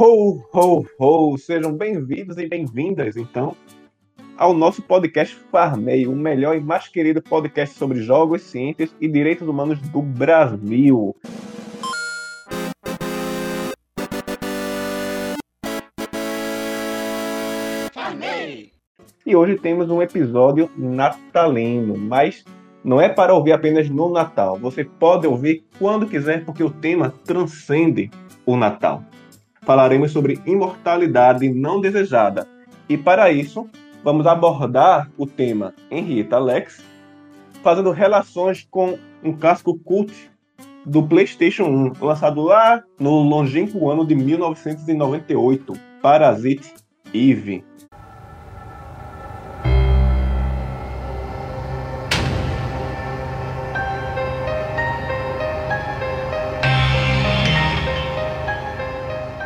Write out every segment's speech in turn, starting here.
Ho, ho, ho! Sejam bem-vindos e bem-vindas, então, ao nosso podcast Farmei, o melhor e mais querido podcast sobre jogos, ciências e direitos humanos do Brasil. Farmei! E hoje temos um episódio natalino, mas não é para ouvir apenas no Natal. Você pode ouvir quando quiser, porque o tema transcende o Natal falaremos sobre imortalidade não desejada. E para isso, vamos abordar o tema Henrietta Lex, fazendo relações com um clássico cult do PlayStation 1, lançado lá no longínquo ano de 1998, Parasite Eve.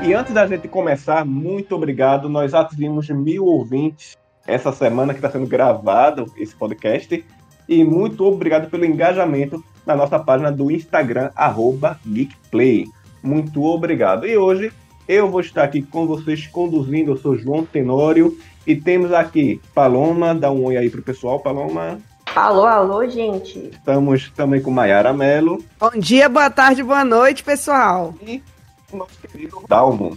E antes da gente começar, muito obrigado. Nós atingimos mil ouvintes essa semana que está sendo gravado esse podcast. E muito obrigado pelo engajamento na nossa página do Instagram, GeekPlay. Muito obrigado. E hoje eu vou estar aqui com vocês conduzindo. Eu sou João Tenório e temos aqui Paloma. Dá um oi aí pro pessoal, Paloma. Alô, alô, gente. Estamos também com Maiara Mello. Bom dia, boa tarde, boa noite, pessoal. E nosso querido Dalmo.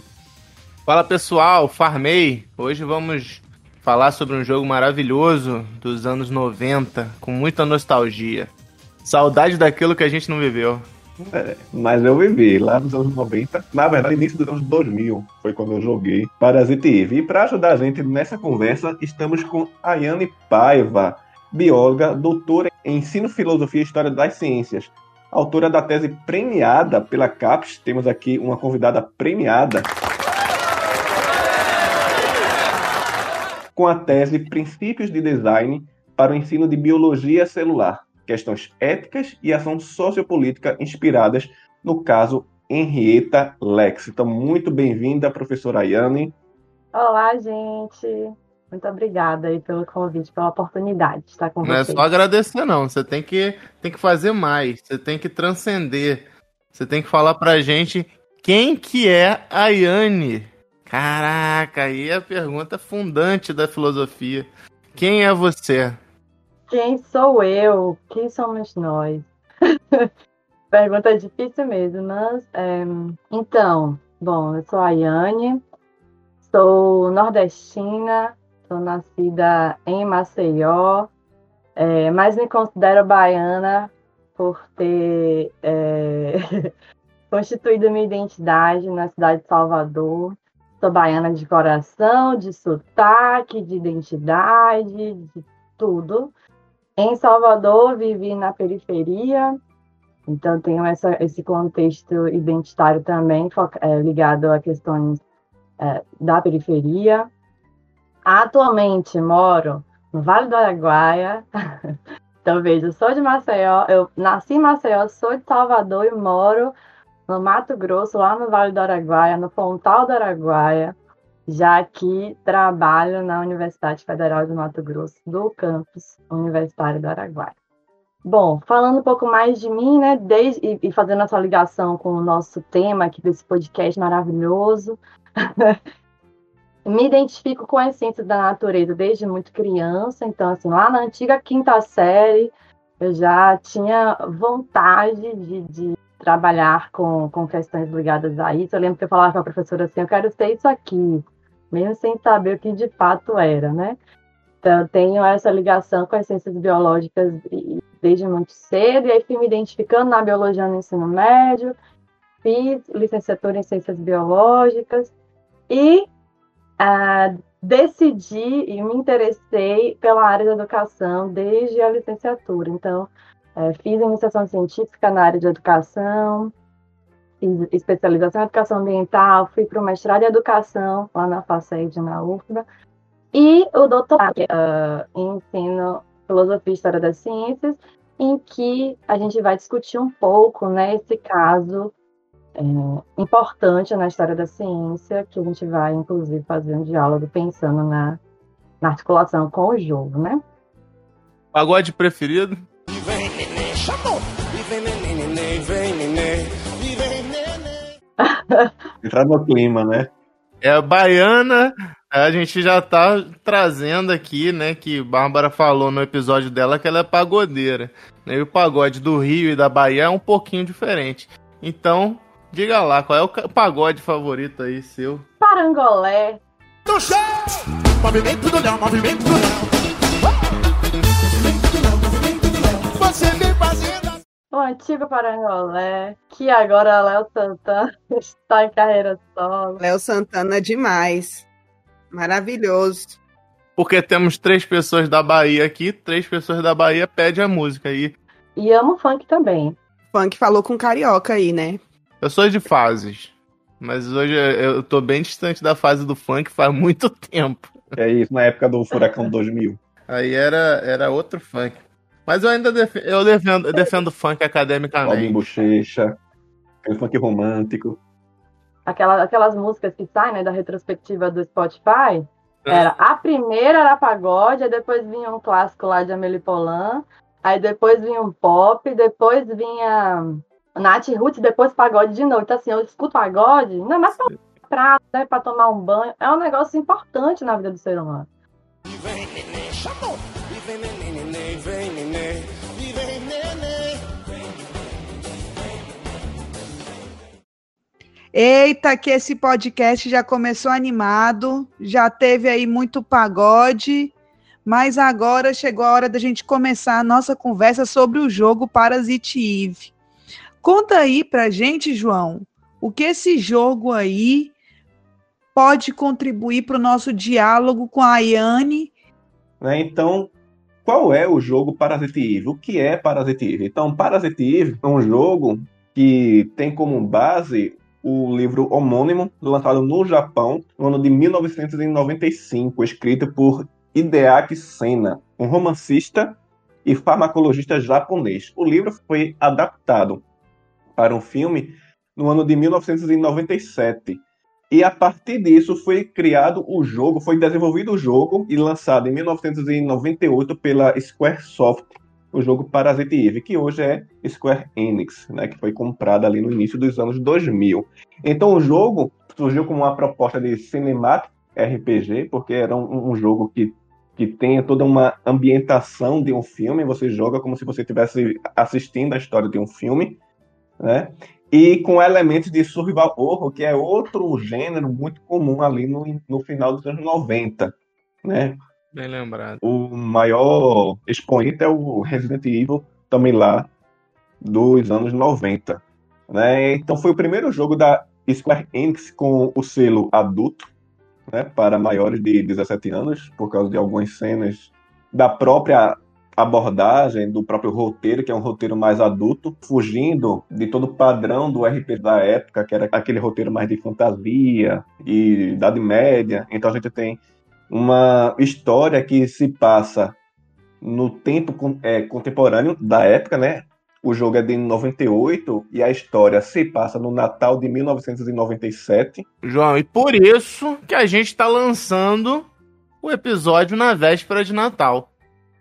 Fala pessoal, farmei. Hoje vamos falar sobre um jogo maravilhoso dos anos 90, com muita nostalgia. Saudade daquilo que a gente não viveu. É, mas eu vivi lá nos anos 90, na verdade, início dos anos 2000 foi quando eu joguei Parasite Eve. E para ajudar a gente nessa conversa, estamos com Ayane Paiva, bióloga, doutora em Ensino, Filosofia e História das Ciências, autora da tese premiada pela CAPES. Temos aqui uma convidada premiada. Com a tese Princípios de Design para o Ensino de Biologia Celular, questões éticas e ação sociopolítica inspiradas no caso Henrietta Lex. Então, muito bem-vinda, professora Ayane. Olá, gente. Muito obrigada aí pelo convite, pela oportunidade de estar com não vocês. Não é só agradecer, não. Você tem que, tem que fazer mais. Você tem que transcender. Você tem que falar pra gente quem que é a Yane. Caraca, aí é a pergunta fundante da filosofia. Quem é você? Quem sou eu? Quem somos nós? pergunta difícil mesmo, mas... É... Então, bom, eu sou a Yane, sou nordestina, Sou nascida em Maceió, é, mas me considero baiana por ter é, constituído minha identidade na cidade de Salvador. Sou baiana de coração, de sotaque, de identidade, de tudo. Em Salvador, vivi na periferia, então tenho essa, esse contexto identitário também é, ligado a questões é, da periferia. Atualmente moro no Vale do Araguaia. então, veja, sou de Maceió, eu nasci em Maceió, sou de Salvador e moro no Mato Grosso, lá no Vale do Araguaia, no Pontal do Araguaia, já que trabalho na Universidade Federal do Mato Grosso, do campus Universitário do Araguaia. Bom, falando um pouco mais de mim, né, desde, e fazendo essa ligação com o nosso tema aqui desse podcast maravilhoso, me identifico com a essência da natureza desde muito criança, então, assim, lá na antiga quinta série, eu já tinha vontade de, de trabalhar com, com questões ligadas a isso. Eu lembro que eu falava com a professora assim: eu quero ser isso aqui, mesmo sem saber o que de fato era, né? Então, eu tenho essa ligação com as ciências biológicas desde muito cedo, e aí fui me identificando na biologia no ensino médio, fiz licenciatura em ciências biológicas, e uh, decidi e me interessei pela área da educação desde a licenciatura. Então, uh, fiz iniciação científica na área de educação, fiz especialização em educação ambiental, fui para o mestrado em educação lá na FACED, na UFBA, e o doutorado uh, em ensino filosofia e história das ciências, em que a gente vai discutir um pouco, né, esse caso é, importante na história da ciência, que a gente vai, inclusive, fazer um diálogo pensando na, na articulação com o jogo, né? Pagode preferido? Entrar no clima, né? É a baiana. A gente já tá trazendo aqui, né, que Bárbara falou no episódio dela que ela é pagodeira. Né, e o pagode do Rio e da Bahia é um pouquinho diferente. Então, diga lá, qual é o pagode favorito aí seu? Parangolé. No chão! Movimento do leão, movimento do leão. Você vem fazendo o antigo Parangolé, que agora Léo Santana está em carreira solo. Léo Santana demais. Maravilhoso. Porque temos três pessoas da Bahia aqui, três pessoas da Bahia pedem a música aí. E amo funk também. Funk falou com carioca aí, né? Eu sou de fases. Mas hoje eu tô bem distante da fase do funk faz muito tempo. É isso, na época do Furacão 2000. Aí era, era outro funk. Mas eu ainda defendo, eu defendo, eu defendo funk academicamente. Robin Bochecha, aquele funk romântico. Aquela, aquelas músicas que saem né, da retrospectiva do Spotify. É. Era, a primeira era pagode, aí depois vinha um clássico lá de Amelie Polan, aí depois vinha um pop, depois vinha Nath Roots, depois pagode de novo. Então, assim, eu escuto pagode, não é mais pra né, pra tomar um banho. É um negócio importante na vida do ser humano. Vem, chamou! Vem, vem, vem, neném. Eita, que esse podcast já começou animado, já teve aí muito pagode, mas agora chegou a hora da gente começar a nossa conversa sobre o jogo Parasite Eve. Conta aí pra gente, João, o que esse jogo aí pode contribuir para o nosso diálogo com a Ayane. Né, então, qual é o jogo Parasite Eve? O que é Parasite Eve? Então, Parasite Eve é um jogo que tem como base o livro homônimo, lançado no Japão no ano de 1995, escrito por Hideaki Sena, um romancista e farmacologista japonês. O livro foi adaptado para um filme no ano de 1997 e a partir disso foi criado o jogo, foi desenvolvido o jogo e lançado em 1998 pela Squaresoft, o jogo Parasite Eve, que hoje é Square Enix, né, que foi comprada ali no início dos anos 2000. Então o jogo surgiu como uma proposta de cinematic RPG, porque era um, um jogo que que tenha toda uma ambientação de um filme, você joga como se você estivesse assistindo a história de um filme, né? e com elementos de survival horror, que é outro gênero muito comum ali no, no final dos anos 90, né? Bem lembrado. O maior expoente é o Resident Evil, também lá dos anos 90, né? Então foi o primeiro jogo da Square Enix com o selo adulto, né, para maiores de 17 anos, por causa de algumas cenas da própria abordagem do próprio roteiro, que é um roteiro mais adulto, fugindo de todo o padrão do RPG da época, que era aquele roteiro mais de fantasia e Idade Média. Então a gente tem uma história que se passa no tempo é, contemporâneo da época, né? O jogo é de 98 e a história se passa no Natal de 1997. João, e por isso que a gente está lançando o episódio na véspera de Natal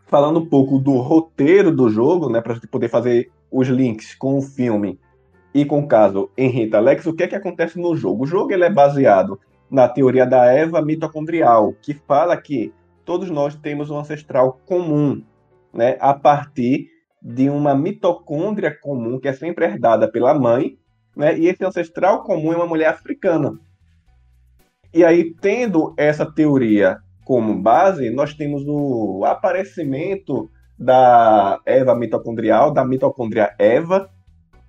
falando um pouco do roteiro do jogo, né, para a gente poder fazer os links com o filme e com o caso Henrietta Alex, o que é que acontece no jogo? O jogo ele é baseado na teoria da Eva mitocondrial, que fala que todos nós temos um ancestral comum, né, a partir de uma mitocôndria comum que é sempre herdada pela mãe, né, e esse ancestral comum é uma mulher africana. E aí, tendo essa teoria como base, nós temos o aparecimento da Eva mitocondrial, da mitocôndria Eva,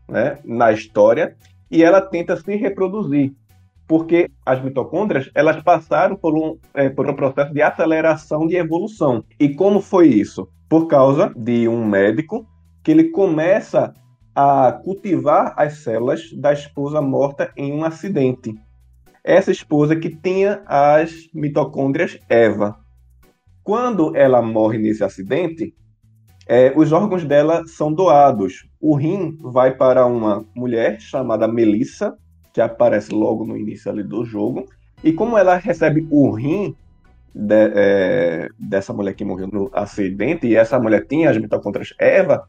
né, na história, e ela tenta se reproduzir, porque as mitocôndrias elas passaram por um, é, por um processo de aceleração de evolução. E como foi isso? Por causa de um médico que ele começa a cultivar as células da esposa morta em um acidente essa esposa que tinha as mitocôndrias Eva. Quando ela morre nesse acidente, é, os órgãos dela são doados. O rim vai para uma mulher chamada Melissa, que aparece logo no início ali do jogo. E como ela recebe o rim de, é, dessa mulher que morreu no acidente, e essa mulher tinha as mitocôndrias Eva,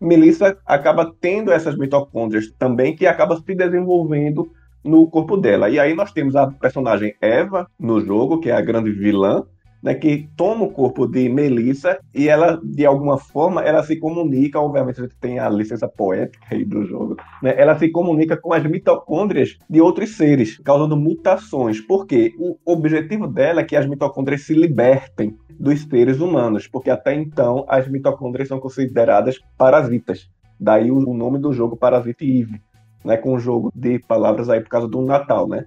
Melissa acaba tendo essas mitocôndrias também, que acaba se desenvolvendo no corpo dela. E aí nós temos a personagem Eva no jogo, que é a grande vilã, né, que toma o corpo de Melissa e ela, de alguma forma, ela se comunica, obviamente a gente tem a licença poética aí do jogo, né, ela se comunica com as mitocôndrias de outros seres, causando mutações, porque o objetivo dela é que as mitocôndrias se libertem dos seres humanos, porque até então as mitocôndrias são consideradas parasitas. Daí o nome do jogo Parasite Eve, né, com um jogo de palavras aí por causa do Natal, né?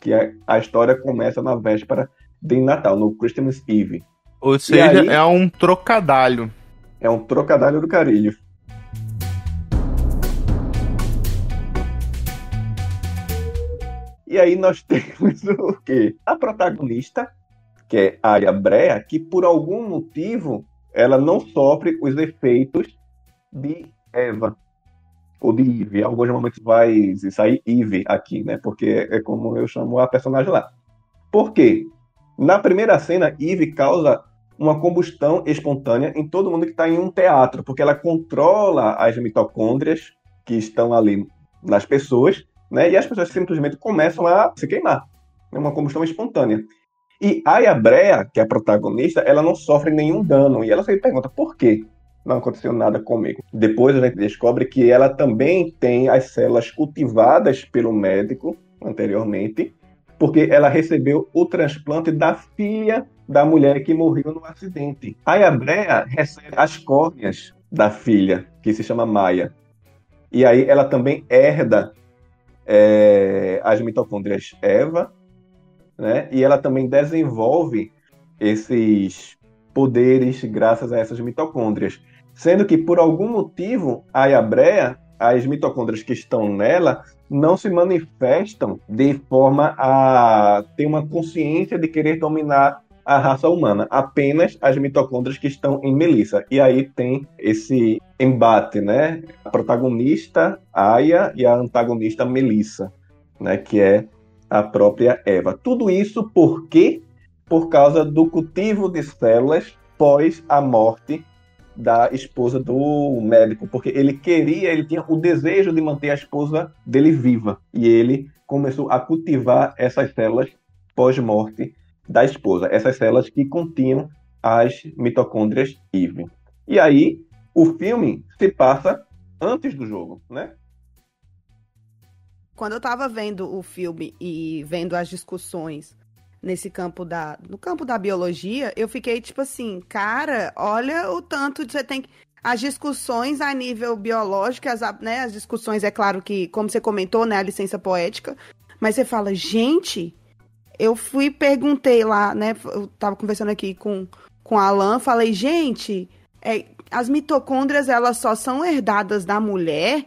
Que a, a história começa na véspera de Natal, no Christmas Eve. Ou seja, aí, é um trocadalho. É um trocadalho do carilho. E aí nós temos o quê? A protagonista, que é Arya Brea, que por algum motivo ela não sofre os efeitos de Eva ou de Eve. Alguns momentos vai sair Eve aqui, né? Porque é como eu chamo a personagem lá. Por quê? Na primeira cena, Eve causa uma combustão espontânea em todo mundo que está em um teatro, porque ela controla as mitocôndrias que estão ali nas pessoas, né? E as pessoas simplesmente começam a se queimar. É uma combustão espontânea. E a Brea, que é a protagonista, ela não sofre nenhum dano. E ela se pergunta por quê não aconteceu nada comigo. Depois a gente descobre que ela também tem as células cultivadas pelo médico anteriormente porque ela recebeu o transplante da filha da mulher que morreu no acidente. A Yabrea recebe as córneas da filha, que se chama Maia. E aí ela também herda é, as mitocôndrias Eva, né? E ela também desenvolve esses poderes graças a essas mitocôndrias. Sendo que, por algum motivo, a Yabrea, as mitocôndrias que estão nela, não se manifestam de forma a ter uma consciência de querer dominar a raça humana, apenas as mitocôndrias que estão em Melissa. E aí tem esse embate, né? A protagonista Aya e a antagonista Melissa, né? Que é a própria Eva. Tudo isso por quê? Por causa do cultivo de células pós a morte da esposa do médico, porque ele queria, ele tinha o desejo de manter a esposa dele viva. E ele começou a cultivar essas células pós-morte da esposa, essas células que continham as mitocôndrias Eve. E aí, o filme se passa antes do jogo, né? Quando eu tava vendo o filme e vendo as discussões nesse campo da. No campo da biologia, eu fiquei tipo assim, cara, olha o tanto de você tem que. As discussões a nível biológico, as, né, as discussões, é claro que, como você comentou, né, a licença poética, mas você fala, gente, eu fui perguntei lá, né, eu tava conversando aqui com, com a Alan, falei, gente, é, as mitocôndrias, elas só são herdadas da mulher,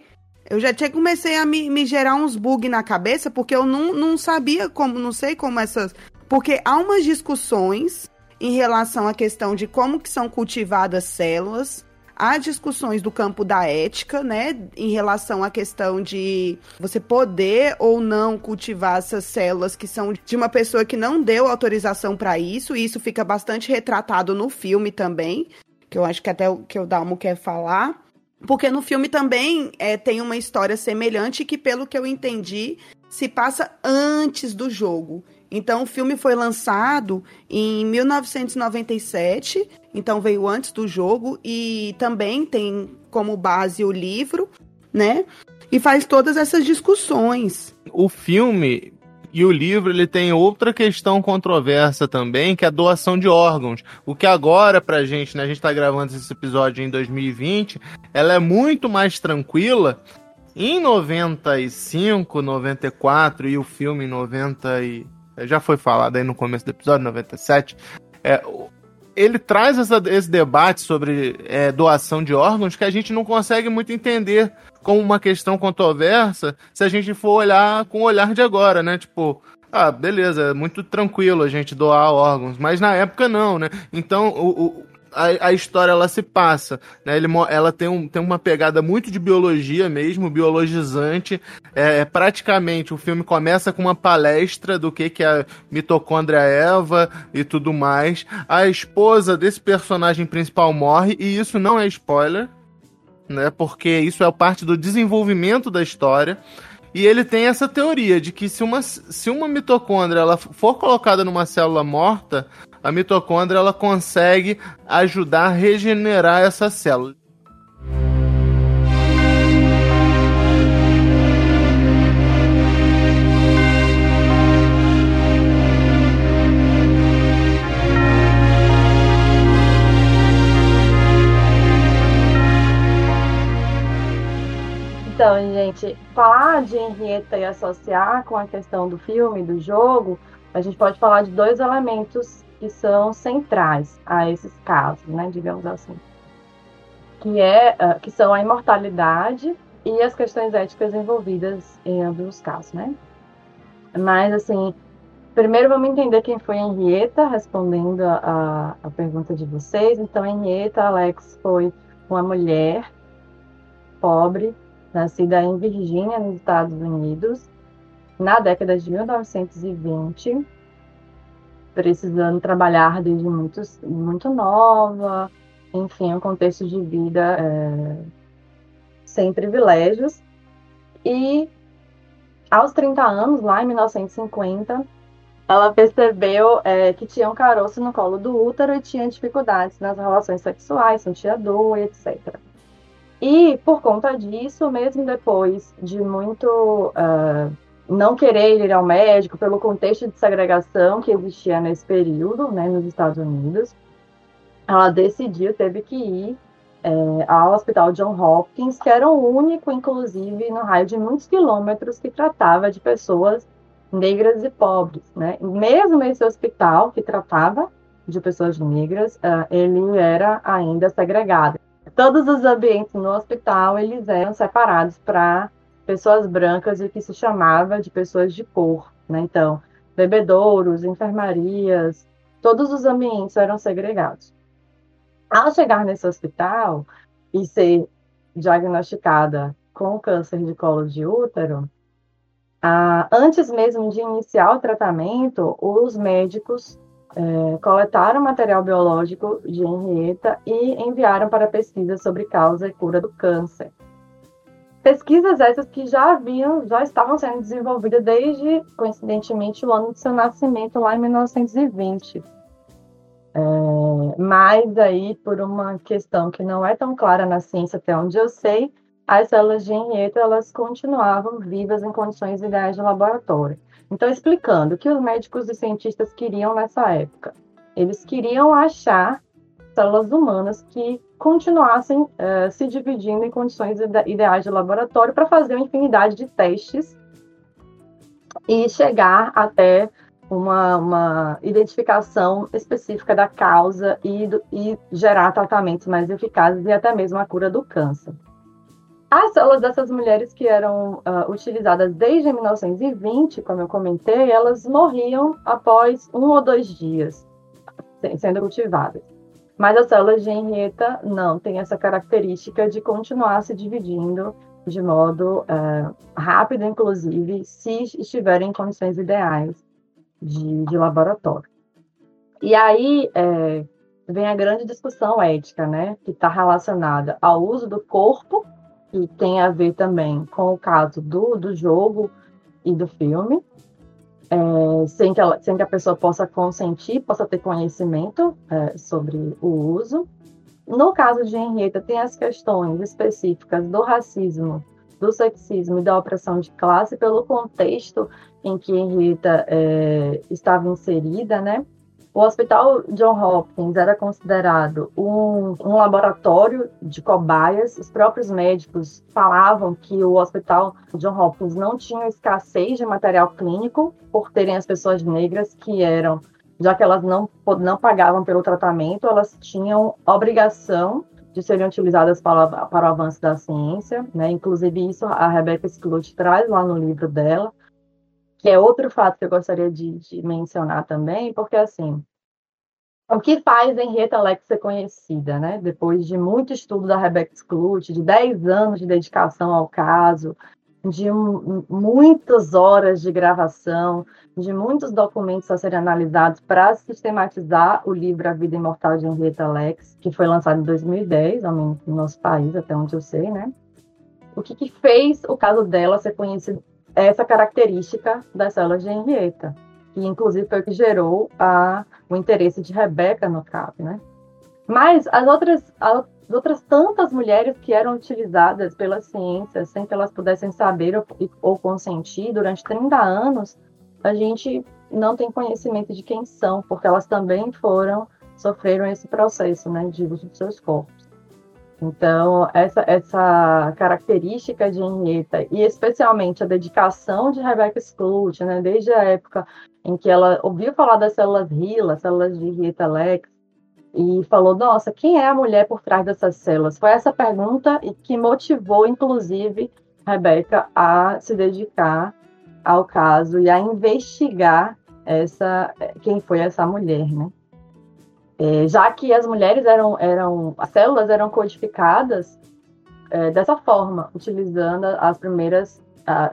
eu já tinha comecei a me, me gerar uns bugs na cabeça, porque eu não, não sabia como, não sei como essas porque há umas discussões em relação à questão de como que são cultivadas células, há discussões do campo da ética, né, em relação à questão de você poder ou não cultivar essas células que são de uma pessoa que não deu autorização para isso, e isso fica bastante retratado no filme também, que eu acho que até o que o Dalmo quer falar. Porque no filme também é, tem uma história semelhante que, pelo que eu entendi, se passa antes do jogo. Então, o filme foi lançado em 1997, então veio antes do jogo, e também tem como base o livro, né? E faz todas essas discussões. O filme e o livro ele tem outra questão controversa também, que é a doação de órgãos. O que agora, pra gente, né? A gente tá gravando esse episódio em 2020, ela é muito mais tranquila. Em 95, 94 e o filme em 90 e já foi falado aí no começo do episódio 97, é, ele traz essa, esse debate sobre é, doação de órgãos que a gente não consegue muito entender como uma questão controversa se a gente for olhar com o olhar de agora, né? Tipo, ah, beleza, é muito tranquilo a gente doar órgãos, mas na época não, né? Então, o, o a, a, história ela se passa, né? Ele, ela tem, um, tem uma pegada muito de biologia mesmo, biologizante. É, é, praticamente o filme começa com uma palestra do que, que é a mitocôndria Eva e tudo mais. A esposa desse personagem principal morre, e isso não é spoiler, né? Porque isso é parte do desenvolvimento da história. E ele tem essa teoria de que se uma, se uma mitocôndria ela for colocada numa célula morta, a mitocôndria ela consegue ajudar a regenerar essa célula. Então, gente, falar de Henrietta e associar com a questão do filme, do jogo, a gente pode falar de dois elementos que são centrais a esses casos, né, digamos assim, que é uh, que são a imortalidade e as questões éticas envolvidas em ambos os casos, né? Mas assim, primeiro vamos entender quem foi Henrietta, respondendo a, a pergunta de vocês. Então, Henrietta Alex foi uma mulher pobre nascida em Virgínia, nos Estados Unidos, na década de 1920, precisando trabalhar desde muito, muito nova, enfim, um contexto de vida é, sem privilégios. E aos 30 anos, lá em 1950, ela percebeu é, que tinha um caroço no colo do útero e tinha dificuldades nas relações sexuais, sentia dor, etc. E por conta disso, mesmo depois de muito uh, não querer ir ao médico, pelo contexto de segregação que existia nesse período, né, nos Estados Unidos, ela decidiu, teve que ir é, ao Hospital John Hopkins, que era o único, inclusive, no raio de muitos quilômetros, que tratava de pessoas negras e pobres. Né? Mesmo esse hospital que tratava de pessoas negras, uh, ele era ainda segregado todos os ambientes no hospital eles eram separados para pessoas brancas e o que se chamava de pessoas de cor, né? Então, bebedouros, enfermarias, todos os ambientes eram segregados. Ao chegar nesse hospital e ser diagnosticada com câncer de colo de útero, ah, antes mesmo de iniciar o tratamento, os médicos é, coletaram material biológico de Henrietta e enviaram para pesquisa sobre causa e cura do câncer. Pesquisas essas que já haviam, já estavam sendo desenvolvidas desde, coincidentemente, o ano de seu nascimento, lá em 1920. É, mas aí, por uma questão que não é tão clara na ciência, até onde eu sei, as células de Henrietta elas continuavam vivas em condições ideais de laboratório. Então, explicando o que os médicos e cientistas queriam nessa época. Eles queriam achar células humanas que continuassem uh, se dividindo em condições ideais de laboratório para fazer uma infinidade de testes e chegar até uma, uma identificação específica da causa e, do, e gerar tratamentos mais eficazes e até mesmo a cura do câncer. As células dessas mulheres que eram uh, utilizadas desde 1920, como eu comentei, elas morriam após um ou dois dias sendo cultivadas. Mas as células de Henrietta não, têm essa característica de continuar se dividindo de modo uh, rápido, inclusive, se estiverem em condições ideais de, de laboratório. E aí é, vem a grande discussão ética, né, que está relacionada ao uso do corpo que tem a ver também com o caso do, do jogo e do filme, é, sem, que ela, sem que a pessoa possa consentir, possa ter conhecimento é, sobre o uso. No caso de Henrietta, tem as questões específicas do racismo, do sexismo e da opressão de classe pelo contexto em que Henrietta é, estava inserida, né? O Hospital John Hopkins era considerado um, um, laboratório de cobaias. Os próprios médicos falavam que o Hospital John Hopkins não tinha escassez de material clínico por terem as pessoas negras que eram, já que elas não, não pagavam pelo tratamento, elas tinham obrigação de serem utilizadas para, para o avanço da ciência. Né? Inclusive, isso a Rebecca Skloot traz lá no livro dela que é outro fato que eu gostaria de, de mencionar também, porque assim, o que faz Henrietta ser conhecida, né? Depois de muito estudo da Rebecca Skloot, de 10 anos de dedicação ao caso, de um, muitas horas de gravação, de muitos documentos a serem analisados para sistematizar o livro A Vida Imortal de Henrietta Lex, que foi lançado em 2010, ao menos no nosso país, até onde eu sei, né? O que, que fez o caso dela ser conhecido essa característica das células de Henrietta, que inclusive foi o que gerou a, o interesse de Rebeca no CAP, né? Mas as outras, as outras tantas mulheres que eram utilizadas pela ciência sem que elas pudessem saber ou, ou consentir durante 30 anos, a gente não tem conhecimento de quem são, porque elas também foram, sofreram esse processo, né, de uso de seus corpos. Então, essa, essa característica de Henrietta, e especialmente a dedicação de Rebecca Skloot, né, desde a época em que ela ouviu falar das células RILA, células de Henrietta Lex, e falou: Nossa, quem é a mulher por trás dessas células? Foi essa pergunta que motivou, inclusive, Rebeca a se dedicar ao caso e a investigar essa quem foi essa mulher, né? É, já que as mulheres eram, eram as células eram codificadas é, dessa forma, utilizando as primeiras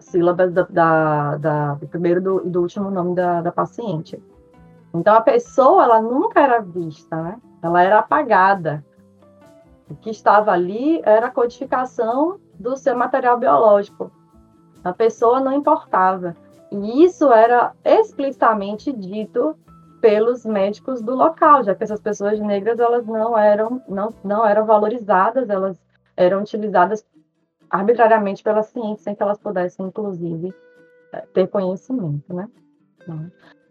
sílabas da, da, da, do primeiro do, do, último nome da, da paciente. Então a pessoa ela nunca era vista, né? Ela era apagada. O que estava ali era a codificação do seu material biológico. A pessoa não importava. E isso era explicitamente dito pelos médicos do local, já que essas pessoas negras elas não eram não, não eram valorizadas, elas eram utilizadas arbitrariamente pela ciência sem que elas pudessem inclusive eh, ter conhecimento, né?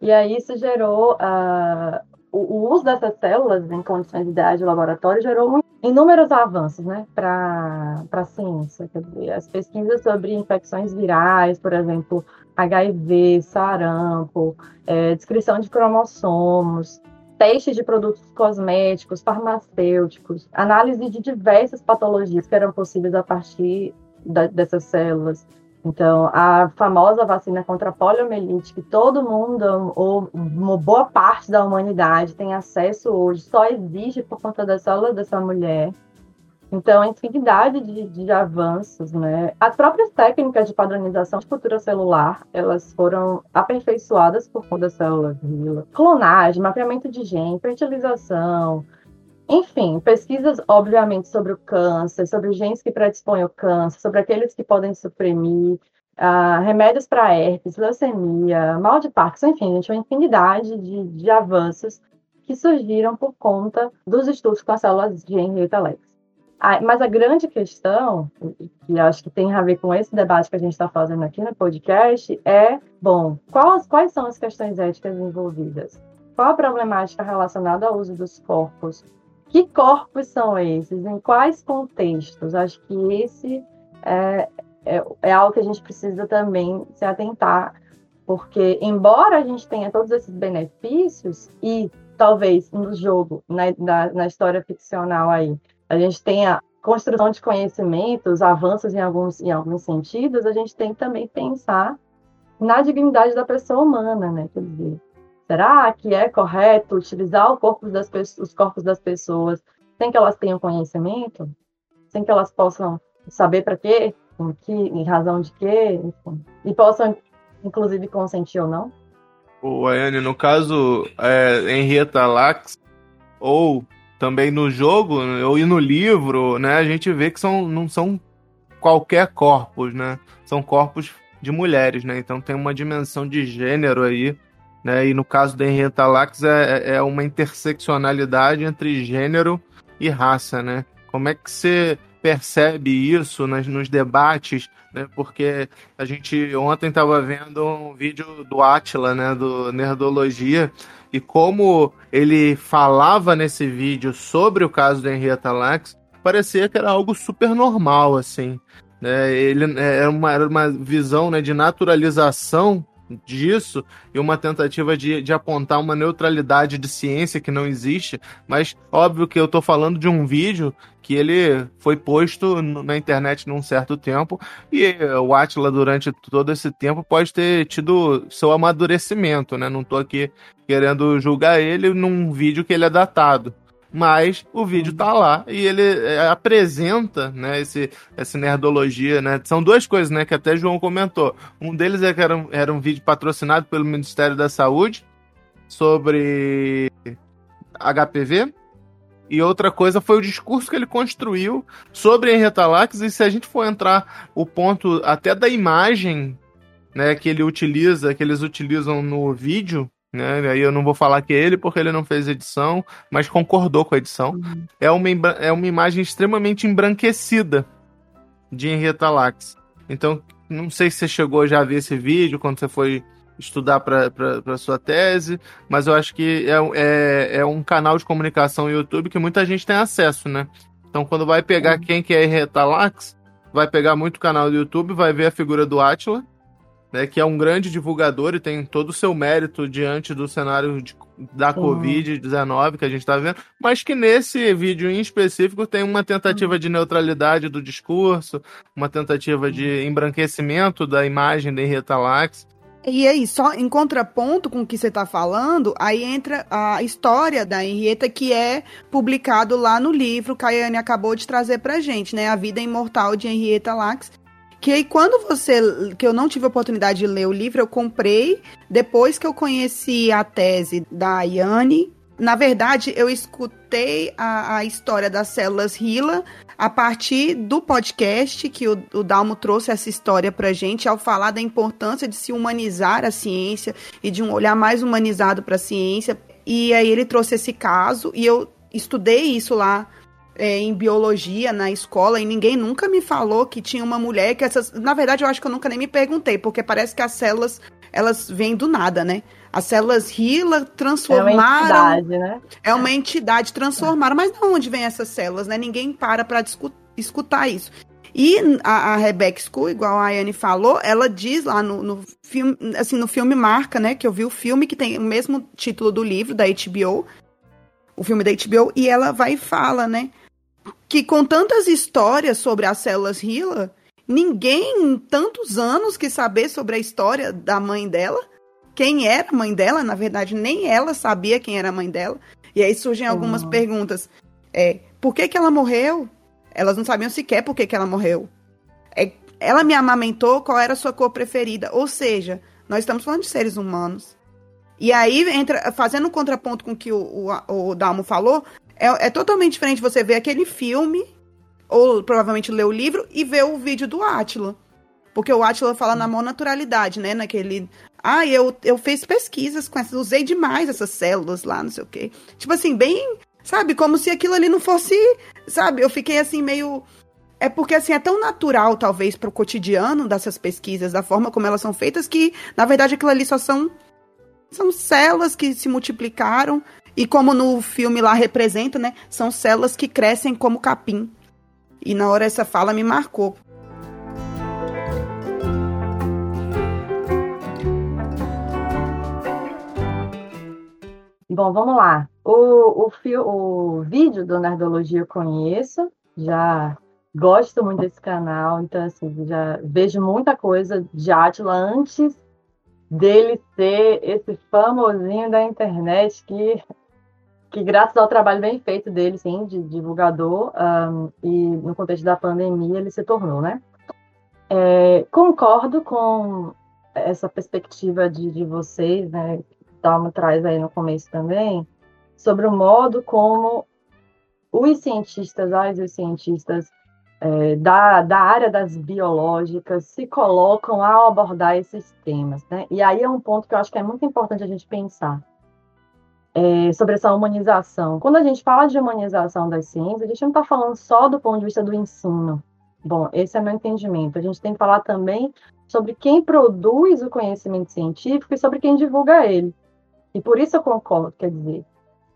E aí isso gerou uh, o, uso dessas células em condições ideais de laboratório gerou inúmeros avanços né, para a ciência. Quer dizer, as pesquisas sobre infecções virais, por exemplo, HIV, sarampo, é, descrição de cromossomos, testes de produtos cosméticos, farmacêuticos, análise de diversas patologias que eram possíveis a partir da, dessas células. Então, a famosa vacina contra a poliomielite, que todo mundo, ou uma boa parte da humanidade tem acesso hoje, só existe por conta das células dessa mulher. Então, infinidade de, de, avanços, né? As próprias técnicas de padronização de cultura celular, elas foram aperfeiçoadas por conta das células vila. Clonagem, mapeamento de gene, fertilização, enfim, pesquisas, obviamente, sobre o câncer, sobre genes que predispõem ao câncer, sobre aqueles que podem suprimir, uh, remédios para herpes, leucemia, mal de Parkinson, enfim, gente, uma infinidade de, de avanços que surgiram por conta dos estudos com as células de Henrietta Lacks. Ah, mas a grande questão, que acho que tem a ver com esse debate que a gente está fazendo aqui no podcast, é, bom, quais, quais são as questões éticas envolvidas? Qual a problemática relacionada ao uso dos corpos que corpos são esses? Em quais contextos? Acho que esse é, é, é, algo que a gente precisa também se atentar, porque, embora a gente tenha todos esses benefícios, e talvez no jogo, né, na, na história ficcional aí, a gente tenha construção de conhecimentos, avanços em alguns, em alguns sentidos, a gente tem também pensar na dignidade da pessoa humana, né? Quer dizer, Será que é correto utilizar corpo das, os corpos das pessoas sem que elas tenham conhecimento? Sem que elas possam saber para quê? Em, que, em razão de quê? Enfim. E possam, inclusive, consentir ou não? O Ayane, no caso, é, Henrietta Lacks, ou também no jogo, ou e no livro, né, a gente vê que são, não são qualquer corpos, né? São corpos de mulheres, né? Então tem uma dimensão de gênero aí né? E no caso da Henrietta Lacks é, é uma interseccionalidade entre gênero e raça, né? Como é que você percebe isso nas, nos debates, né? Porque a gente ontem estava vendo um vídeo do Atila, né? Do Nerdologia, e como ele falava nesse vídeo sobre o caso da Henrietta Lacks, parecia que era algo super normal, assim. Né? Ele é, era uma, era uma visão né, de naturalização disso e uma tentativa de, de apontar uma neutralidade de ciência que não existe, mas óbvio que eu estou falando de um vídeo que ele foi posto na internet num certo tempo e o Atila durante todo esse tempo pode ter tido seu amadurecimento, né? Não estou aqui querendo julgar ele num vídeo que ele é datado mas o vídeo tá lá e ele é, apresenta, né, esse, essa nerdologia, né, são duas coisas, né, que até João comentou, um deles é que era um, era um vídeo patrocinado pelo Ministério da Saúde sobre HPV, e outra coisa foi o discurso que ele construiu sobre Henrietta Lacks, e se a gente for entrar o ponto até da imagem né, que ele utiliza, que eles utilizam no vídeo, né? Aí eu não vou falar que é ele porque ele não fez edição, mas concordou com a edição. Uhum. É, uma, é uma imagem extremamente embranquecida de Henrietta Lacks. Então, não sei se você chegou já a ver esse vídeo quando você foi estudar para sua tese, mas eu acho que é, é, é, um canal de comunicação YouTube que muita gente tem acesso, né? Então, quando vai pegar uhum. quem que é Henrietta Lacks, vai pegar muito canal do YouTube, vai ver a figura do Atila, né, que é um grande divulgador e tem todo o seu mérito diante do cenário de, da Covid-19 que a gente está vendo, mas que nesse vídeo em específico tem uma tentativa de neutralidade do discurso, uma tentativa de embranquecimento da imagem da Henrietta Lacks. E aí, só em contraponto com o que você está falando, aí entra a história da Henrietta, que é publicado lá no livro que a Yane acabou de trazer pra gente, né? A Vida Imortal de Henrietta Lacks, que aí quando você. que eu não tive a oportunidade de ler o livro, eu comprei depois que eu conheci a tese da Ayane. Na verdade, eu escutei a, a história das células Hila a partir do podcast que o, o Dalmo trouxe essa história pra gente ao falar da importância de se humanizar a ciência e de um olhar mais humanizado para a ciência. E aí ele trouxe esse caso e eu estudei isso lá é, em biologia na escola e ninguém nunca me falou que tinha uma mulher que essas. Na verdade, eu acho que eu nunca nem me perguntei, porque parece que as células elas vêm do nada, né? As células Hila transformaram. É uma entidade, né? É uma entidade, transformaram. Mas de onde vem essas células, né? Ninguém para para escutar isso. E a, a Rebecca School, igual a Ayane falou, ela diz lá no, no filme, assim, no filme Marca, né? Que eu vi o filme que tem o mesmo título do livro da HBO, o filme da HBO, e ela vai e fala, né? Que com tantas histórias sobre as células Hila, ninguém em tantos anos quis saber sobre a história da mãe dela. Quem era a mãe dela, na verdade, nem ela sabia quem era a mãe dela. E aí surgem algumas uhum. perguntas. É, por que, que ela morreu? Elas não sabiam sequer por que, que ela morreu. É, ela me amamentou, qual era a sua cor preferida? Ou seja, nós estamos falando de seres humanos. E aí, entra, fazendo um contraponto com o que o, o, o Dalmo falou, é, é totalmente diferente você ver aquele filme, ou provavelmente ler o livro, e ver o vídeo do Átila. Porque o Átila fala na maior naturalidade, né? Naquele. Ah, eu, eu fiz pesquisas com essas, usei demais essas células lá, não sei o quê. Tipo assim, bem. Sabe, como se aquilo ali não fosse. Sabe, eu fiquei assim meio. É porque assim é tão natural, talvez, para o cotidiano dessas pesquisas, da forma como elas são feitas, que, na verdade, aquilo ali só são. São células que se multiplicaram e como no filme lá representa, né? São células que crescem como capim. E na hora essa fala me marcou. Bom, vamos lá. O, o, fio, o vídeo do Nerdologia eu conheço, já gosto muito desse canal, então assim, já vejo muita coisa de Atila antes dele ser esse famosinho da internet que que graças ao trabalho bem feito dele, sim, de divulgador, um, e no contexto da pandemia ele se tornou, né? É, concordo com essa perspectiva de, de vocês, né, que Dalma traz aí no começo também, sobre o modo como os cientistas, as os cientistas é, da, da área das biológicas se colocam ao abordar esses temas, né? E aí é um ponto que eu acho que é muito importante a gente pensar é, sobre essa humanização. Quando a gente fala de humanização das ciências, a gente não está falando só do ponto de vista do ensino. Bom, esse é meu entendimento. A gente tem que falar também sobre quem produz o conhecimento científico e sobre quem divulga ele. E por isso eu concordo, quer dizer,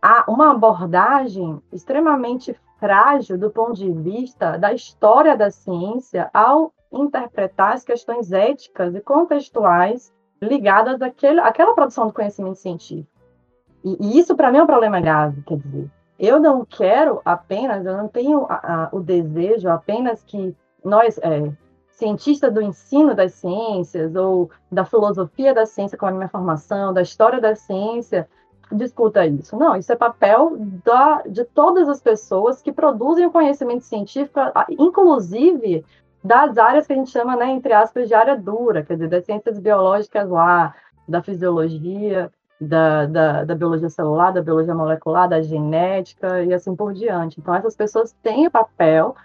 há uma abordagem extremamente frágil do ponto de vista da história da ciência ao interpretar as questões éticas e contextuais ligadas àquele, àquela produção do conhecimento científico. E, e isso, para mim, é um problema grave. Quer dizer, eu não quero apenas, eu não tenho a, a, o desejo apenas que nós, é, cientistas do ensino das ciências, ou da filosofia da ciência, como a minha formação, da história da ciência, discuta isso. Não, isso é papel da, de todas as pessoas que produzem o conhecimento científico, inclusive das áreas que a gente chama, né, entre aspas, de área dura, quer dizer, das ciências biológicas lá, da fisiologia, da, da, da, biologia celular, da biologia molecular, da genética e assim por diante. Então, essas pessoas têm o papel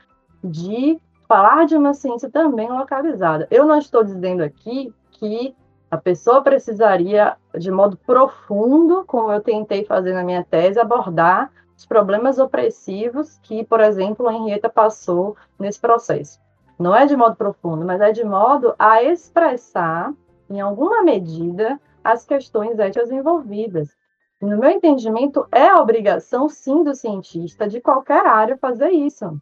de falar de uma ciência também localizada. Eu não estou dizendo aqui que a pessoa precisaria, de modo profundo, como eu tentei fazer na minha tese, abordar os problemas opressivos que, por exemplo, a Henrietta passou nesse processo. Não é de modo profundo, mas é de modo a expressar, em alguma medida, as questões éticas envolvidas. No meu entendimento, é obrigação, sim, do cientista de qualquer área fazer isso.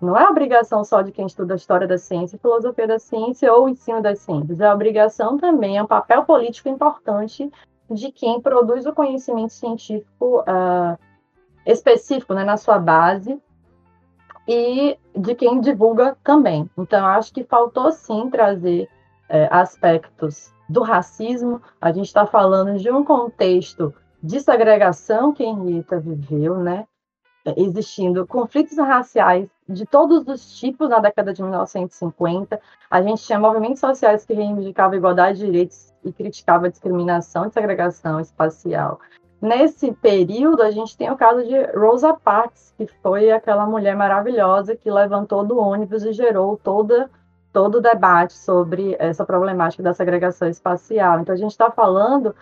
Não é obrigação só de quem estuda história da ciência, filosofia da ciência ou ensino das ciências. É obrigação também, é um papel político importante de quem produz o conhecimento científico uh, específico né, na sua base e de quem divulga também. Então, acho que faltou sim trazer é, aspectos do racismo. A gente está falando de um contexto de segregação que Henrietta viveu, né? existindo conflitos raciais de todos os tipos na década de 1950. A gente tinha movimentos sociais que reivindicavam igualdade de direitos e criticavam a discriminação e segregação espacial. Nesse período, a gente tem o caso de Rosa Parks, que foi aquela mulher maravilhosa que levantou do ônibus e gerou toda, todo o debate sobre essa problemática da segregação espacial. Então, a gente está falando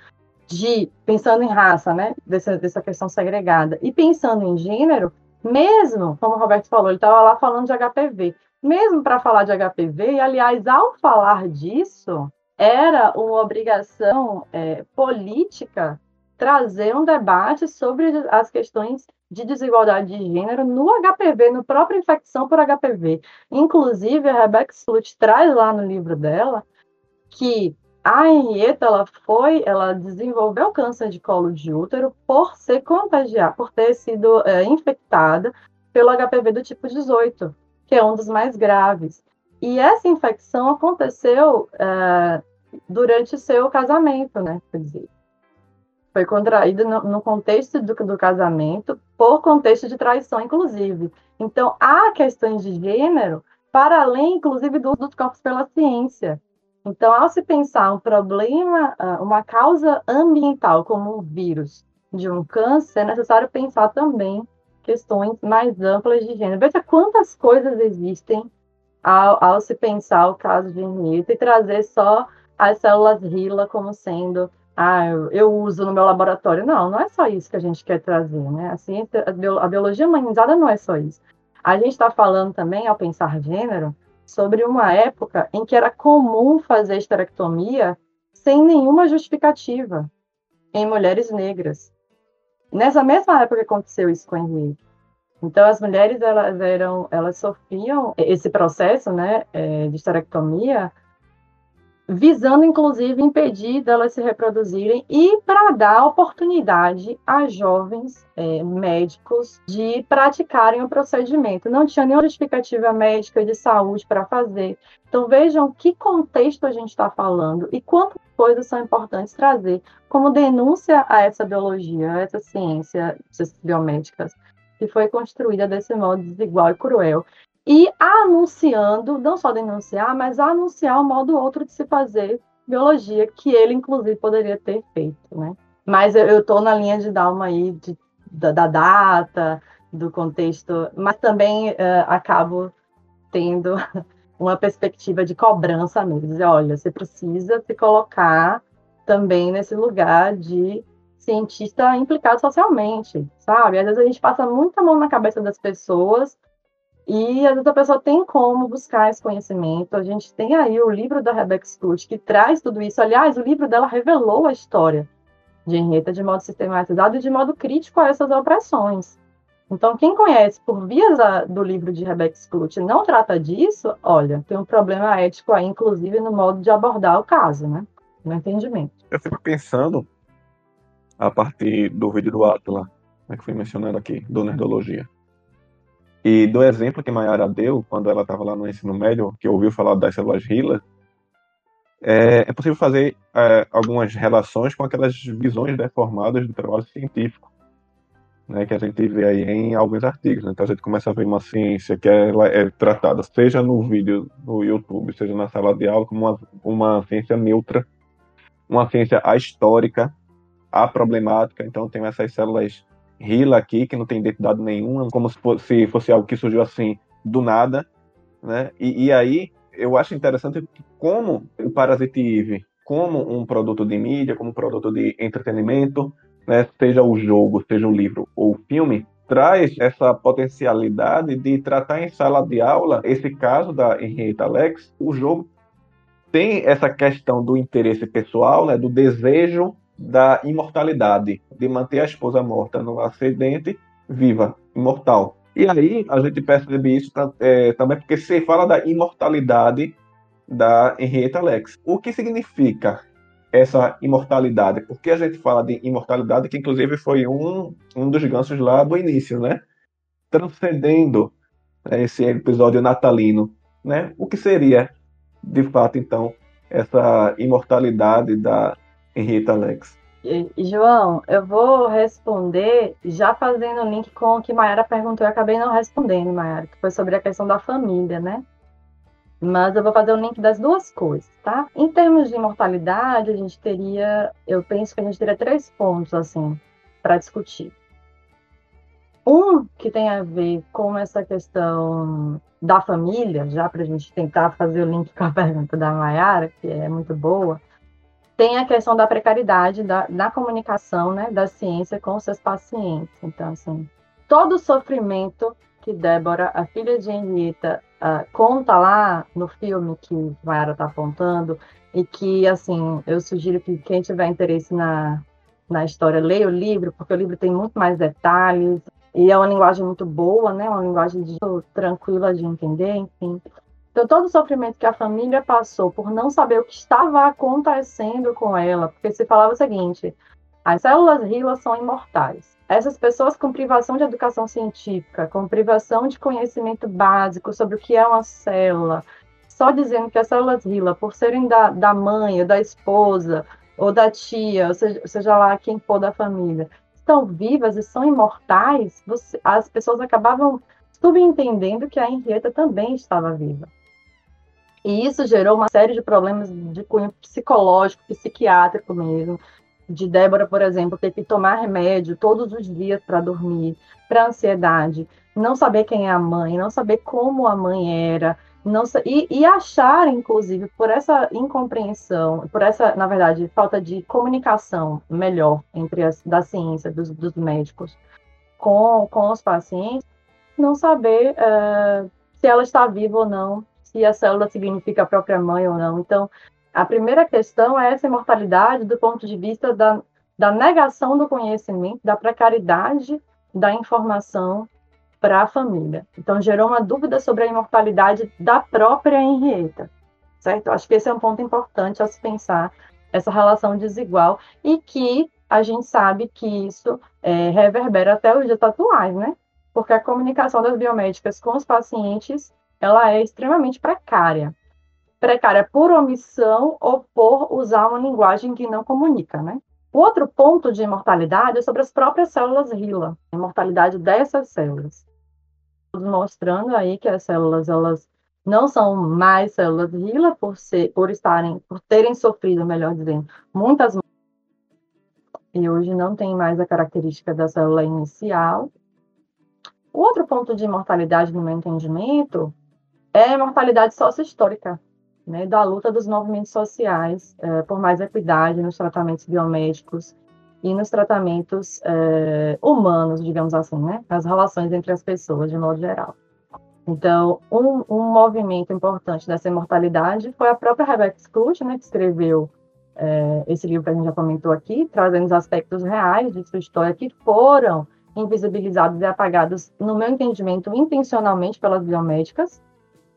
de pensando em raça, né, dessa, dessa questão segregada, e pensando em gênero, mesmo, como o Roberto falou, ele estava lá falando de HPV, mesmo para falar de HPV, e aliás, ao falar disso, era uma obrigação é, política trazer um debate sobre as questões de desigualdade de gênero no HPV, no própria infecção por HPV. Inclusive, a Rebecca Slut traz lá no livro dela que a Henrietta, ela foi, ela desenvolveu câncer de colo de útero por ser contagiada, por ter sido é, infectada pelo HPV do tipo 18, que é um dos mais graves. E essa infecção aconteceu é, durante seu casamento, né? Quer dizer, foi contraída no, no, contexto do, do casamento, por contexto de traição, inclusive. Então, há questões de gênero, para além, inclusive, do uso dos corpos pela ciência. Então, ao se pensar um problema, ah, uma causa ambiental, como um vírus de um câncer, é necessário pensar também questões mais amplas de gênero. Veja quantas coisas existem ao, ao se pensar o caso de Henrietta e trazer só as células RILA como sendo ah, eu, uso no meu laboratório. Não, não é só isso que a gente quer trazer, né? A ciência, a biologia humanizada não é só isso. A gente está falando também, ao pensar gênero, sobre uma época em que era comum fazer esterectomia sem nenhuma justificativa em mulheres negras. Nessa mesma época aconteceu isso com Henrique. Então as mulheres elas eram, elas sofriam esse processo, né, é, de esterectomia visando inclusive impedir delas se reproduzirem e para dar oportunidade a jovens é, médicos de praticarem o procedimento. Não tinha nenhuma justificativa médica de saúde para fazer. Então vejam que contexto a gente está falando e quantas coisas são importantes trazer como denúncia a essa biologia, a essa ciência biomédicas que foi construída desse modo desigual e cruel e anunciando, não só denunciar, mas anunciar um modo outro de se fazer biologia, que ele, inclusive, poderia ter feito, né? Mas eu estou na linha de dar uma aí de, da, da, data, do contexto, mas também uh, acabo tendo uma perspectiva de cobrança mesmo. Dizer, olha, você precisa se colocar também nesse lugar de cientista implicado socialmente, sabe? Às vezes a gente passa muita mão na cabeça das pessoas e às vezes a pessoa tem como buscar esse conhecimento. A gente tem aí o livro da Rebecca Skloot, que traz tudo isso. Aliás, o livro dela revelou a história de Henrietta de modo sistematizado e de modo crítico a essas opressões. Então, quem conhece por vias do livro de Rebecca Skloot não trata disso, olha, tem um problema ético aí, inclusive, no modo de abordar o caso, né? No entendimento. Eu fico pensando, a partir do vídeo do Atlas, né, que foi mencionado aqui, do Nerdologia, e do exemplo que Mayara deu, quando ela estava lá no ensino médio, que ouviu falar das células HeLa, é, é possível fazer é, algumas relações com aquelas visões deformadas do trabalho científico, né, que a gente vê aí em alguns artigos. Né? Então a gente começa a ver uma ciência que ela é tratada, seja no vídeo no YouTube, seja na sala de aula, como uma, uma ciência neutra, uma ciência ahistórica, problemática. Então tem essas células Hila aqui, que não tem identidade nenhuma, como se fosse, fosse algo que surgiu assim do nada, né? E, e aí eu acho interessante como o Parasite Eve, como um produto de mídia, como um produto de entretenimento, né, seja o jogo, seja o livro ou o filme, traz essa potencialidade de tratar em sala de aula esse caso da Henrietta Alex. O jogo tem essa questão do interesse pessoal, né, do desejo da imortalidade, de manter a esposa morta no acidente viva, imortal. E aí a gente percebe isso é, também porque se fala da imortalidade da Henrietta Alex. O que significa essa imortalidade? Porque a gente fala de imortalidade, que inclusive foi um, um dos gansos lá do início, né? Transcendendo né, esse episódio natalino, né? O que seria, de fato, então, essa imortalidade da Henrietta Alex? João, eu vou responder já fazendo o link com o que Mayara perguntou. Eu acabei não respondendo, Mayara, que foi sobre a questão da família, né? Mas eu vou fazer o link das duas coisas, tá? Em termos de imortalidade, a gente teria, eu penso que a gente teria três pontos, assim, para discutir. Um que tem a ver com essa questão da família, já para a gente tentar fazer o link com a pergunta da Mayara, que é muito boa, tem a questão da precariedade da, da comunicação, né, da ciência com seus pacientes. Então, assim, todo o sofrimento que Débora, a filha de Henrietta, uh, conta lá no filme que Mayara está apontando, e que, assim, eu sugiro que quem tiver interesse na, na história leia o livro, porque o livro tem muito mais detalhes, e é uma linguagem muito boa, né, uma linguagem de, tranquila de entender, enfim. Então, todo o sofrimento que a família passou por não saber o que estava acontecendo com ela, porque se falava o seguinte: as células RILA são imortais. Essas pessoas com privação de educação científica, com privação de conhecimento básico sobre o que é uma célula, só dizendo que as células RILA, por serem da, da mãe, ou da esposa, ou da tia, ou seja, seja lá quem for da família, estão vivas e são imortais, você, as pessoas acabavam subentendendo que a Henrietta também estava viva. E isso gerou uma série de problemas de cunho psicológico, psiquiátrico mesmo. De Débora, por exemplo, ter que tomar remédio todos os dias para dormir, para ansiedade, não saber quem é a mãe, não saber como a mãe era, não e, e achar, inclusive, por essa incompreensão, por essa, na verdade, falta de comunicação melhor entre as da ciência, dos, dos médicos, com, com os pacientes, não saber uh, se ela está viva ou não, se a célula significa a própria mãe ou não. Então, a primeira questão é essa imortalidade do ponto de vista da, da negação do conhecimento, da precariedade da informação para a família. Então, gerou uma dúvida sobre a imortalidade da própria Henrietta, certo? Acho que esse é um ponto importante a se pensar, essa relação desigual, e que a gente sabe que isso é, reverbera até os dias atuais, né? Porque a comunicação das biomédicas com os pacientes ela é extremamente precária. Precária por omissão ou por usar uma linguagem que não comunica, né? O outro ponto de imortalidade é sobre as próprias células RILA, a imortalidade dessas células. Mostrando aí que as células, elas não são mais células RILA por, ser, por estarem, por terem sofrido, melhor dizendo, muitas e hoje não tem mais a característica da célula inicial. O outro ponto de imortalidade, no meu entendimento, é a mortalidade sócio-histórica, né, da luta dos movimentos sociais é, por mais equidade nos tratamentos biomédicos e nos tratamentos é, humanos, digamos assim, né, as relações entre as pessoas de modo geral. Então, um, um movimento importante dessa imortalidade foi a própria Rebecca Skloot, né, que escreveu é, esse livro que a gente já comentou aqui, trazendo os aspectos reais de sua história que foram invisibilizados e apagados, no meu entendimento, intencionalmente pelas biomédicas,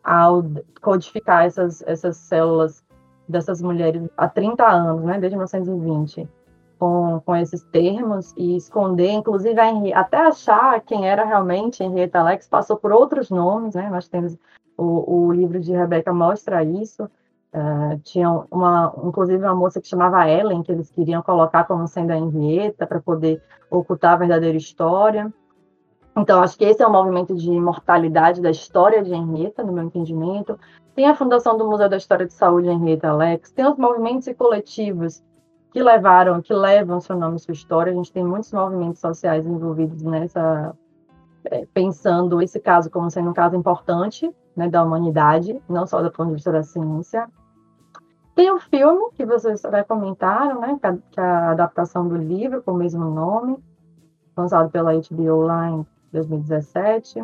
ao codificar essas, essas células dessas mulheres há 30 anos, né, desde 1920, com, com esses termos e esconder, inclusive a até achar quem era realmente Henrietta Alex, passou por outros nomes, né, nós temos o, o livro de Rebeca mostra isso, uh, tinha uma, inclusive uma moça que chamava Ellen, que eles queriam colocar como sendo a Henrietta, para poder ocultar a verdadeira história, então, acho que esse é o movimento de imortalidade da história de Henrietta, no meu entendimento. Tem a fundação do Museu da História de Saúde Henrietta Alex, tem os movimentos e coletivos que levaram, que levam seu nome e sua história. A gente tem muitos movimentos sociais envolvidos nessa, é, pensando esse caso como sendo um caso importante né, da humanidade, não só do ponto de vista da ciência. Tem o filme que vocês já comentaram, né, é que é a adaptação do livro com o mesmo nome, lançado pela HBO lá em 2017.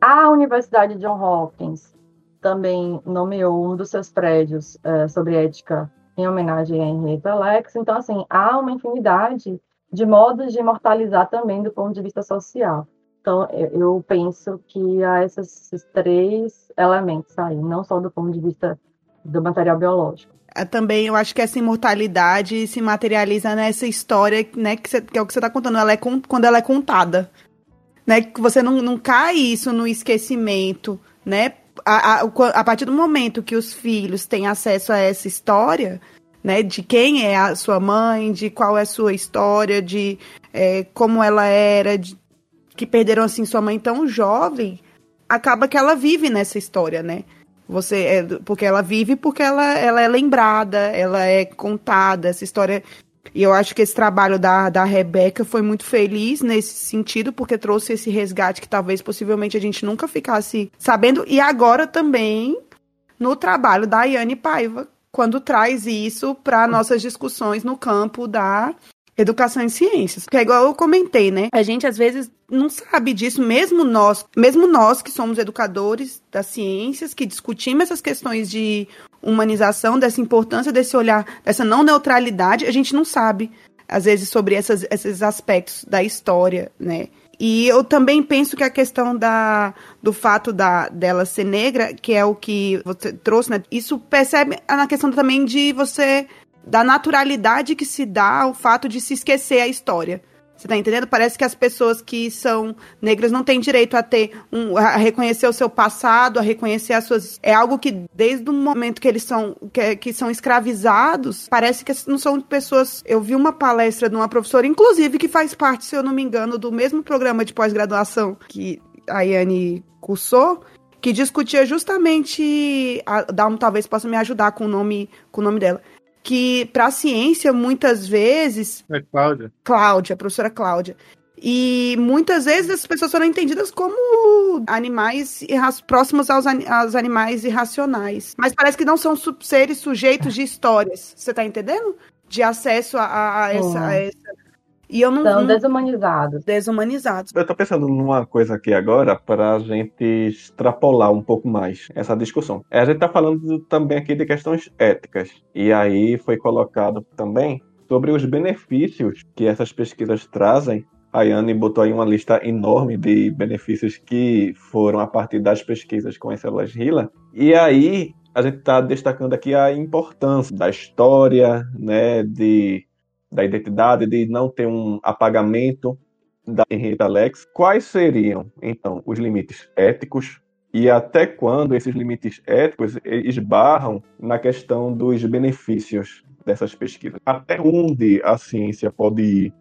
A Universidade John Hopkins também nomeou um dos seus prédios é, sobre ética em homenagem a Henrietta Lacks. Então, assim, há uma infinidade de modos de imortalizar também do ponto de vista social. Então, eu penso que há esses, três elementos aí, não só do ponto de vista do material biológico. É, também eu acho que essa imortalidade se materializa nessa história, né, que, que é o que você está contando, ela é quando ela é contada. Né, que você não, não cai isso no esquecimento, né? A, a, a partir do momento que os filhos têm acesso a essa história, né, de quem é a sua mãe, de qual é a sua história, de é, como ela era, de, que perderam assim sua mãe tão jovem, acaba que ela vive nessa história, né? Você é, porque ela vive porque ela, ela é lembrada, ela é contada, essa história. E eu acho que esse trabalho da, da Rebeca foi muito feliz nesse sentido, porque trouxe esse resgate que talvez possivelmente a gente nunca ficasse sabendo. E agora também no trabalho da Yane Paiva, quando traz isso para nossas discussões no campo da educação em ciências. Porque é igual eu comentei, né? A gente às vezes não sabe disso, mesmo nós, mesmo nós que somos educadores das ciências, que discutimos essas questões de humanização, dessa importância desse olhar, dessa não neutralidade, a gente não sabe às vezes sobre essas, esses aspectos da história, né? E eu também penso que a questão da, do fato da, dela ser negra, que é o que você trouxe, né? Isso percebe na questão também de você da naturalidade que se dá ao fato de se esquecer a história. Você tá entendendo? Parece que as pessoas que são negras não têm direito a ter um, a reconhecer o seu passado, a reconhecer as suas. É algo que desde o momento que eles são que, que são escravizados, parece que não são pessoas. Eu vi uma palestra de uma professora, inclusive que faz parte, se eu não me engano, do mesmo programa de pós-graduação que a Yane cursou, que discutia justamente. A Dalmo talvez possa me ajudar com o nome, com o nome dela que para a ciência muitas vezes é Cláudia. Cláudia, a professora Cláudia. E muitas vezes as pessoas foram entendidas como animais próximos aos, aos animais irracionais. Mas parece que não são seres sujeitos de histórias. Você está entendendo? De acesso a, a, essa, a essa e eu não, São não... desumanizados. Desumanizados. Eu estou pensando numa coisa aqui agora para a gente extrapolar um pouco mais essa discussão. A gente está falando também aqui de questões éticas. E aí foi colocado também sobre os benefícios que essas pesquisas trazem. A Yane botou aí uma lista enorme de benefícios que foram a partir das pesquisas com as células HeLa. E aí a gente está destacando aqui a importância da história, né, de da identidade, de não ter um apagamento da Henrietta Alex. Quais seriam, então, os limites éticos e até quando esses limites éticos esbarram na questão dos benefícios dessas pesquisas? Até onde a ciência pode ir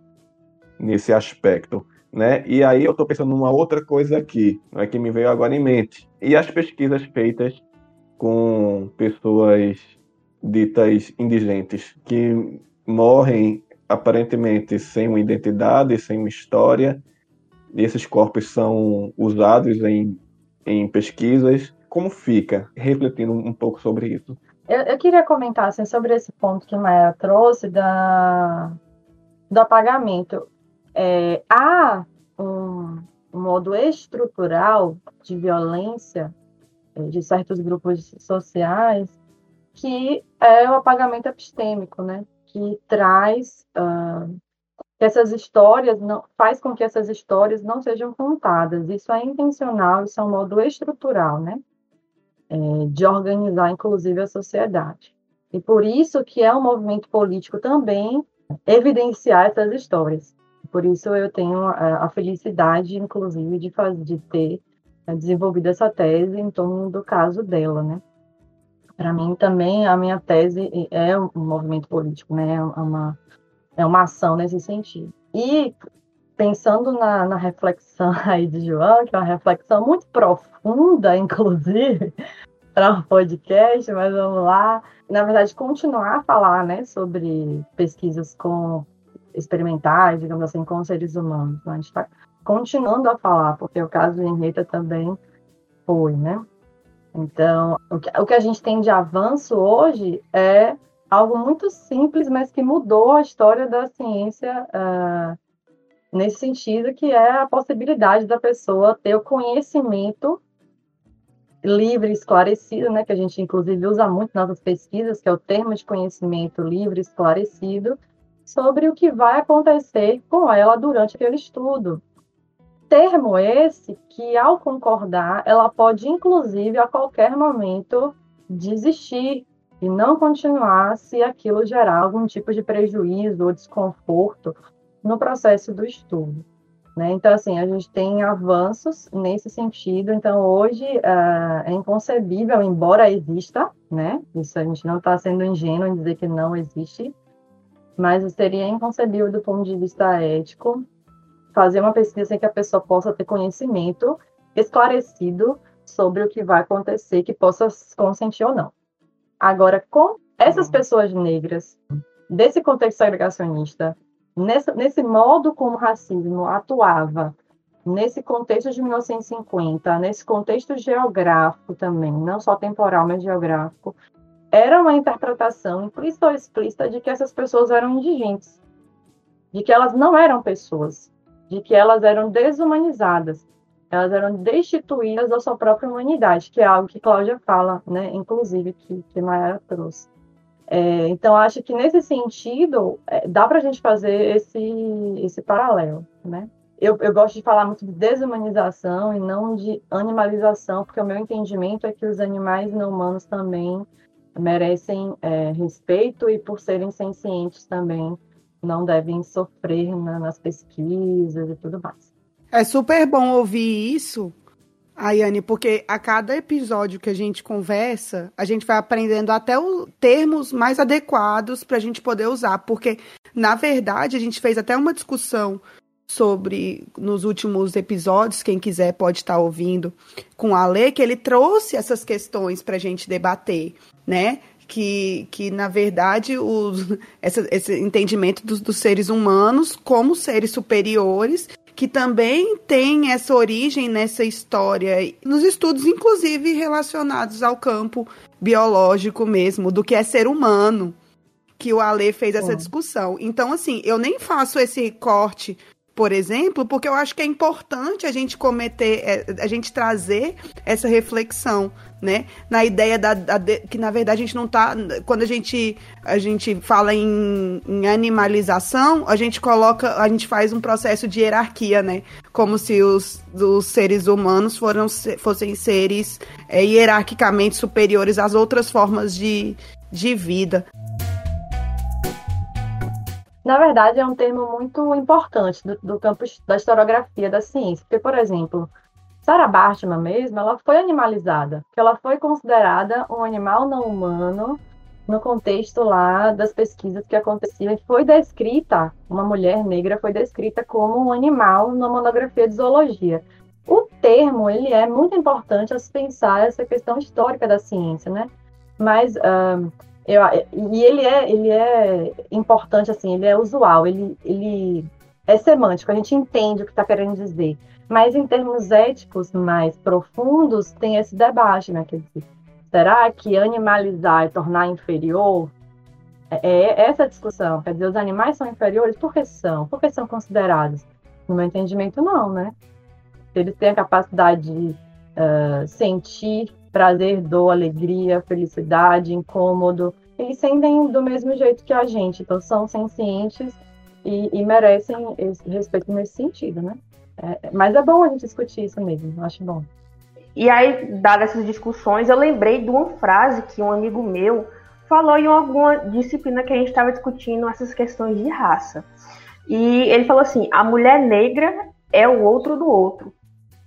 nesse aspecto? Né? E aí eu estou pensando numa outra coisa aqui, não é que me veio agora em mente. E as pesquisas feitas com pessoas ditas indigentes, que morrem aparentemente sem uma identidade, sem uma história. E esses corpos são usados em, em pesquisas. Como fica? Refletindo um pouco sobre isso. Eu, eu queria comentar assim, sobre esse ponto que Maia trouxe da, do apagamento. É, há um, um modo estrutural de violência é, de certos grupos sociais que é o apagamento epistêmico, né? Que traz uh, que essas histórias não faz com que essas histórias não sejam contadas. Isso é intencional, isso é um modo estrutural, né? É, de organizar, inclusive, a sociedade. E por isso que é um movimento político também evidenciar essas histórias. Por isso eu tenho a, a felicidade, inclusive, de, fazer, de ter né, desenvolvido essa tese em torno do caso dela, né? Para mim também a minha tese é um movimento político, né? É uma é uma ação nesse sentido. E pensando na, na reflexão aí de João, que é uma reflexão muito profunda, inclusive, para um podcast, mas vamos lá. Na verdade, continuar a falar né, sobre pesquisas com experimentais, digamos assim, com seres humanos. Né? A gente está continuando a falar, porque o caso de Henrietta também foi, né? Então, o que, a gente tem de avanço hoje é algo muito simples, mas que mudou a história da ciência uh, nesse sentido, que é a possibilidade da pessoa ter o conhecimento livre, esclarecido, né, que a gente inclusive usa muito nas pesquisas, que é o termo de conhecimento livre, esclarecido, sobre o que vai acontecer com ela durante aquele estudo. Termo esse que, ao concordar, ela pode, inclusive, a qualquer momento, desistir e não continuar se aquilo gerar algum tipo de prejuízo ou desconforto no processo do estudo. Né? Então, assim, a gente tem avanços nesse sentido. Então, hoje uh, é inconcebível, embora exista, né? Isso a gente não está sendo ingênuo em dizer que não existe, mas seria inconcebível do ponto de vista ético fazer uma pesquisa em que a pessoa possa ter conhecimento esclarecido sobre o que vai acontecer, que possa consentir ou não. Agora, com essas pessoas negras, desse contexto segregacionista, nesse, nesse modo como o racismo atuava, nesse contexto de 1950, nesse contexto geográfico também, não só temporal, mas geográfico, era uma interpretação implícita ou explícita de que essas pessoas eram indigentes, de que elas não eram pessoas, de que elas eram desumanizadas, elas eram destituídas da sua própria humanidade, que é algo que Cláudia fala, né, inclusive, que, que Mayara trouxe. É, então, acho que nesse sentido, é, dá para a gente fazer esse, esse paralelo, né? Eu, eu gosto de falar muito de desumanização e não de animalização, porque o meu entendimento é que os animais não humanos também merecem é, respeito e por serem sencientes também não devem sofrer na, nas pesquisas e tudo mais. É super bom ouvir isso, Ayane, porque a cada episódio que a gente conversa, a gente vai aprendendo até os termos mais adequados para a gente poder usar, porque na verdade a gente fez até uma discussão sobre nos últimos episódios, quem quiser pode estar ouvindo com a Lê, que ele trouxe essas questões para a gente debater, né? Que, que na verdade, os, essa, esse entendimento dos, dos seres humanos como seres superiores que também tem essa origem nessa história, nos estudos, inclusive relacionados ao campo biológico mesmo, do que é ser humano, que o Ale fez essa discussão. Então, assim, eu nem faço esse corte por exemplo, porque eu acho que é importante a gente cometer, é, a gente trazer essa reflexão, né? Na ideia da, da que na verdade a gente não está quando a gente a gente fala em, em, animalização, a gente coloca, a gente faz um processo de hierarquia, né? Como se os, os seres humanos foram, fossem seres é, hierarquicamente superiores às outras formas de, de vida. Na verdade, é um termo muito importante do, do campo da historiografia da ciência, porque, por exemplo, Sarah Bartman mesmo, ela foi animalizada, porque ela foi considerada um animal não humano no contexto lá das pesquisas que aconteciam e foi descrita, uma mulher negra foi descrita como um animal na monografia de zoologia. O termo, ele é muito importante a se pensar essa questão histórica da ciência, né? Mas uh, eu, e ele é, ele é importante, assim, ele é usual, ele, ele é semântico, a gente entende o que está querendo dizer. Mas em termos éticos mais profundos, tem esse debate, né? Quer dizer, será que animalizar e tornar inferior é, é essa discussão? Quer dizer, os animais são inferiores? Por que são? Por que são considerados? No meu entendimento, não, né? Eles têm a capacidade de uh, sentir prazer, dor, alegria, felicidade, incômodo. Eles sentem do mesmo jeito que a gente, então são sencientes e, e merecem respeito nesse sentido, né? É, mas é bom a gente discutir isso mesmo, acho bom. E aí, dadas essas discussões, eu lembrei de uma frase que um amigo meu falou em alguma disciplina que a gente estava discutindo essas questões de raça. E ele falou assim: a mulher negra é o outro do outro.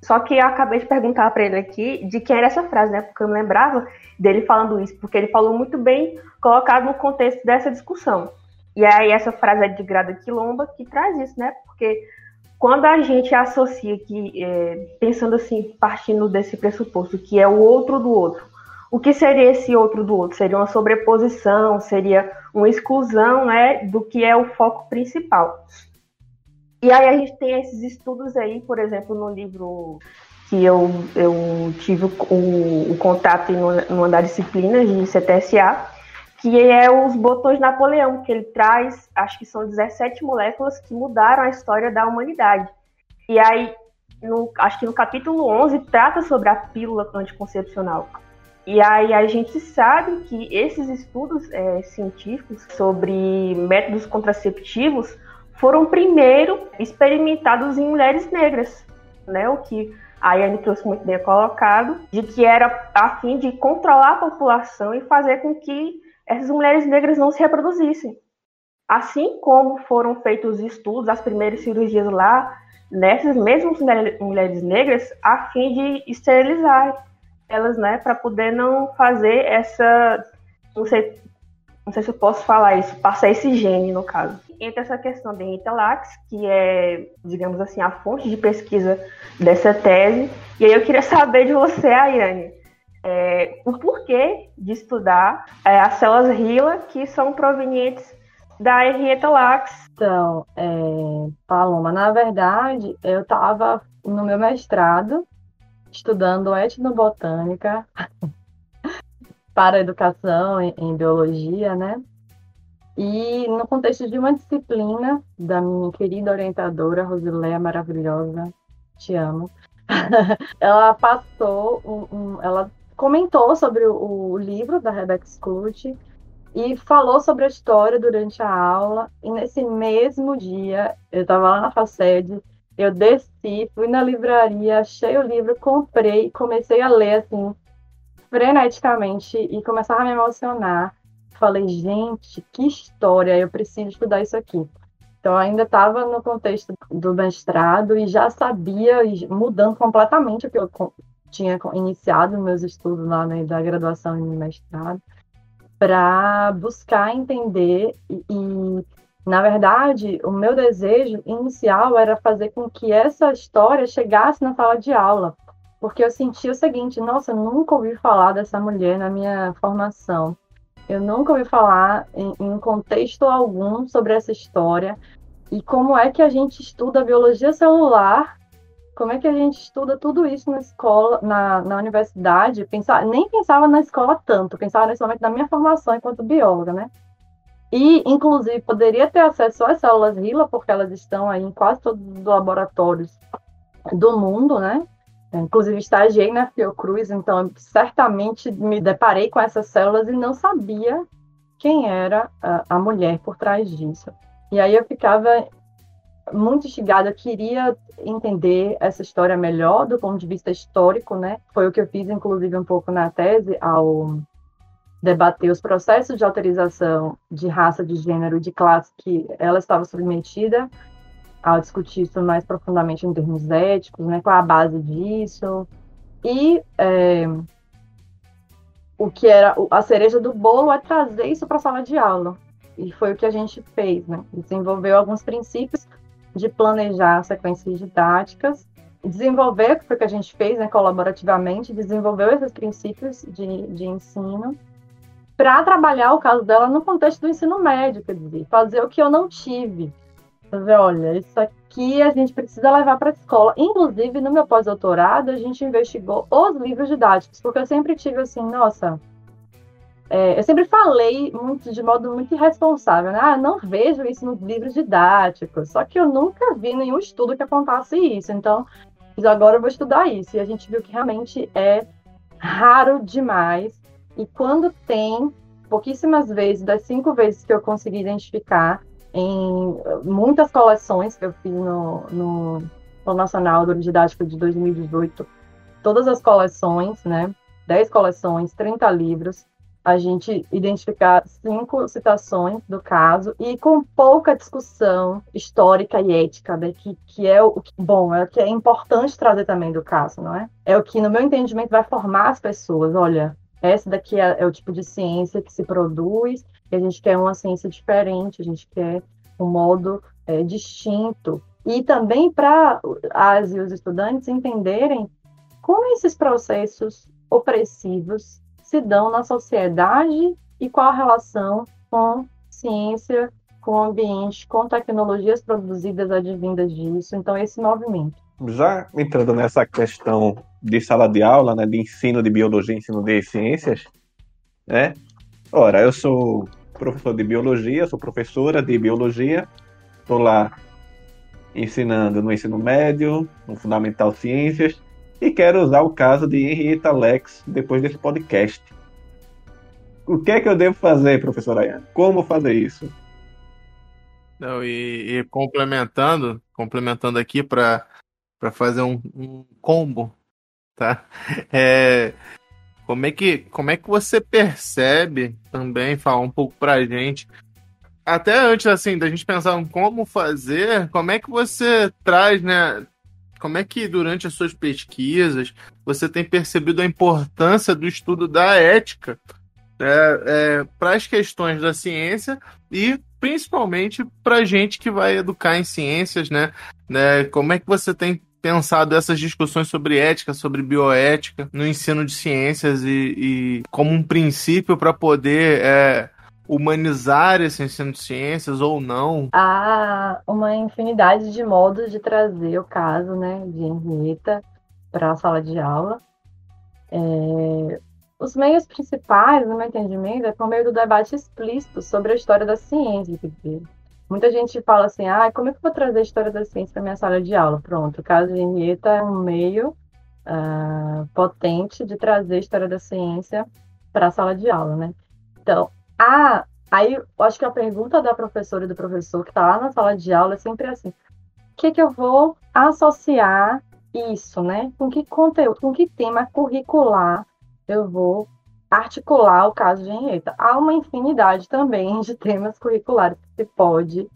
Só que eu acabei de perguntar para ele aqui de quem era essa frase, né? Porque eu me lembrava dele falando isso, porque ele falou muito bem colocado no contexto dessa discussão. E aí essa frase é de Grada Quilomba que traz isso, né? Porque quando a gente associa que, é, pensando assim, partindo desse pressuposto, que é o outro do outro, o que seria esse outro do outro? Seria uma sobreposição, seria uma exclusão né, do que é o foco principal. E aí a gente tem esses estudos aí, por exemplo, no livro que eu, eu tive o, o contato em uma das disciplinas de CTSA, que é os botões Napoleão, que ele traz, acho que são 17 moléculas que mudaram a história da humanidade. E aí, no, acho que no capítulo 11, trata sobre a pílula anticoncepcional. E aí a gente sabe que esses estudos é, científicos sobre métodos contraceptivos foram primeiro experimentados em mulheres negras, né? O que a Yane trouxe muito bem colocado, de que era a fim de controlar a população e fazer com que essas mulheres negras não se reproduzissem. Assim como foram feitos estudos, as primeiras cirurgias lá, nessas mesmas mulheres negras, a fim de esterilizar elas, né, para poder não fazer essa, não sei, não sei se eu posso falar isso, passar esse gene no caso. Entre essa questão de Intelax, que é, digamos assim, a fonte de pesquisa dessa tese, e aí eu queria saber de você, Ayane, é, o porquê de estudar é, as células RILA que são provenientes da Lax. Então, é, Paloma, na verdade, eu estava no meu mestrado estudando etnobotânica para educação em, em biologia, né? E no contexto de uma disciplina da minha querida orientadora, Rosileia maravilhosa, te amo, ela passou, um, um, ela comentou sobre o, o, livro da Rebecca Sklut e falou sobre a história durante a aula. E nesse mesmo dia, eu estava lá na FACED, eu desci, fui na livraria, achei o livro, comprei, comecei a ler assim, freneticamente e começava a me emocionar. Falei, gente, que história, eu preciso estudar isso aqui. Então, ainda estava no contexto do mestrado e já sabia, mudando completamente o que eu tinha iniciado meus estudos lá né, da graduação e mestrado, para buscar entender e, e na verdade, o meu desejo inicial era fazer com que essa história chegasse na sala de aula, porque eu sentia o seguinte: nossa, nunca ouvi falar dessa mulher na minha formação. Eu nunca ouvi falar em, em contexto algum sobre essa história e como é que a gente estuda biologia celular como é que a gente estuda tudo isso na escola, na, na universidade? Nem pensava na escola tanto, pensava nesse momento da minha formação enquanto bióloga, né? E, inclusive, poderia ter acesso às células RILA, porque elas estão aí em quase todos os laboratórios do mundo, né? Inclusive, estagiei na Fiocruz, então certamente me deparei com essas células e não sabia quem era a, a mulher por trás disso. E aí eu ficava muito instigada, queria entender essa história melhor do ponto de vista histórico, né? Foi o que eu fiz, inclusive, um pouco na tese, ao debater os processos de autorização de raça, de gênero, de classe que ela estava submetida, ao discutir isso mais profundamente em termos éticos, né, qual a base disso, e é, o que era a cereja do bolo é trazer isso para a sala de aula, e foi o que a gente fez, né, desenvolveu alguns princípios de planejar sequências didáticas, desenvolver, que foi o que a gente fez, né, colaborativamente, desenvolveu esses princípios de, de ensino, para trabalhar o caso dela no contexto do ensino médio, quer dizer, fazer o que eu não tive. Fazer, olha, isso aqui a gente precisa levar para a escola. Inclusive, no meu pós-doutorado, a gente investigou os livros didáticos, porque eu sempre tive assim, nossa, é, eu sempre falei muito de modo muito irresponsável, né? Ah, não vejo isso nos livros didáticos. Só que eu nunca vi nenhum estudo que apontasse isso. Então, agora eu vou estudar isso. E a gente viu que realmente é raro demais e quando tem, pouquíssimas vezes, das cinco vezes que eu consegui identificar, em muitas coleções que eu fiz no, no, no Nacional do Didático de 2018, todas as coleções, né? 10 coleções, 30 livros, a gente identificar cinco citações do caso e com pouca discussão histórica e ética, né, que, que é o que, bom, é o que é importante trazer também do caso, não é? É o que, no meu entendimento, vai formar as pessoas. Olha, essa daqui é, é, o tipo de ciência que se produz, e a gente quer uma ciência diferente, a gente quer um modo é, distinto. E também para as e os estudantes entenderem como esses processos opressivos se dão na sociedade e qual a relação com ciência, com o ambiente, com tecnologias produzidas advindas disso. Então, esse movimento já entrando nessa questão de sala de aula, né, de ensino de biologia, ensino de ciências, né? Ora, eu sou professor de biologia, sou professora de biologia, estou lá ensinando no ensino médio, no Fundamental Ciências, e quero usar o caso de Henrietta Lex depois desse podcast. O que é que eu devo fazer, professora Ayane? Como fazer isso? Não, e, e complementando, complementando aqui para fazer um, um, combo, tá? É, como é que como é que você percebe também falar um pouco para a gente até antes assim da gente pensar em como fazer, como é que você traz, né? Como é que durante as suas pesquisas você tem percebido a importância do estudo da ética é, é, para as questões da ciência e principalmente para gente que vai educar em ciências, né? né? Como é que você tem pensado essas discussões sobre ética, sobre bioética no ensino de ciências e, e como um princípio para poder é, humanizar esse ensino de ciências ou não? Há uma infinidade de modos de trazer o caso né, de Henrietta para a sala de aula. É, os meios principais, no meu entendimento, é por meio do debate explícito sobre a história da ciência. Muita gente fala assim, ah, como é que eu vou trazer a história da ciência para minha sala de aula? Pronto, o caso de Henrietta é um meio uh, potente de trazer a história da ciência para a sala de aula, né? Então, a, aí eu acho que a pergunta da professora e do professor que está lá na sala de aula é sempre assim, o que, que eu vou associar isso, né? Com que conteúdo, com que tema curricular eu vou articular o caso de Henrietta. Há uma infinidade também de temas curriculares que se pode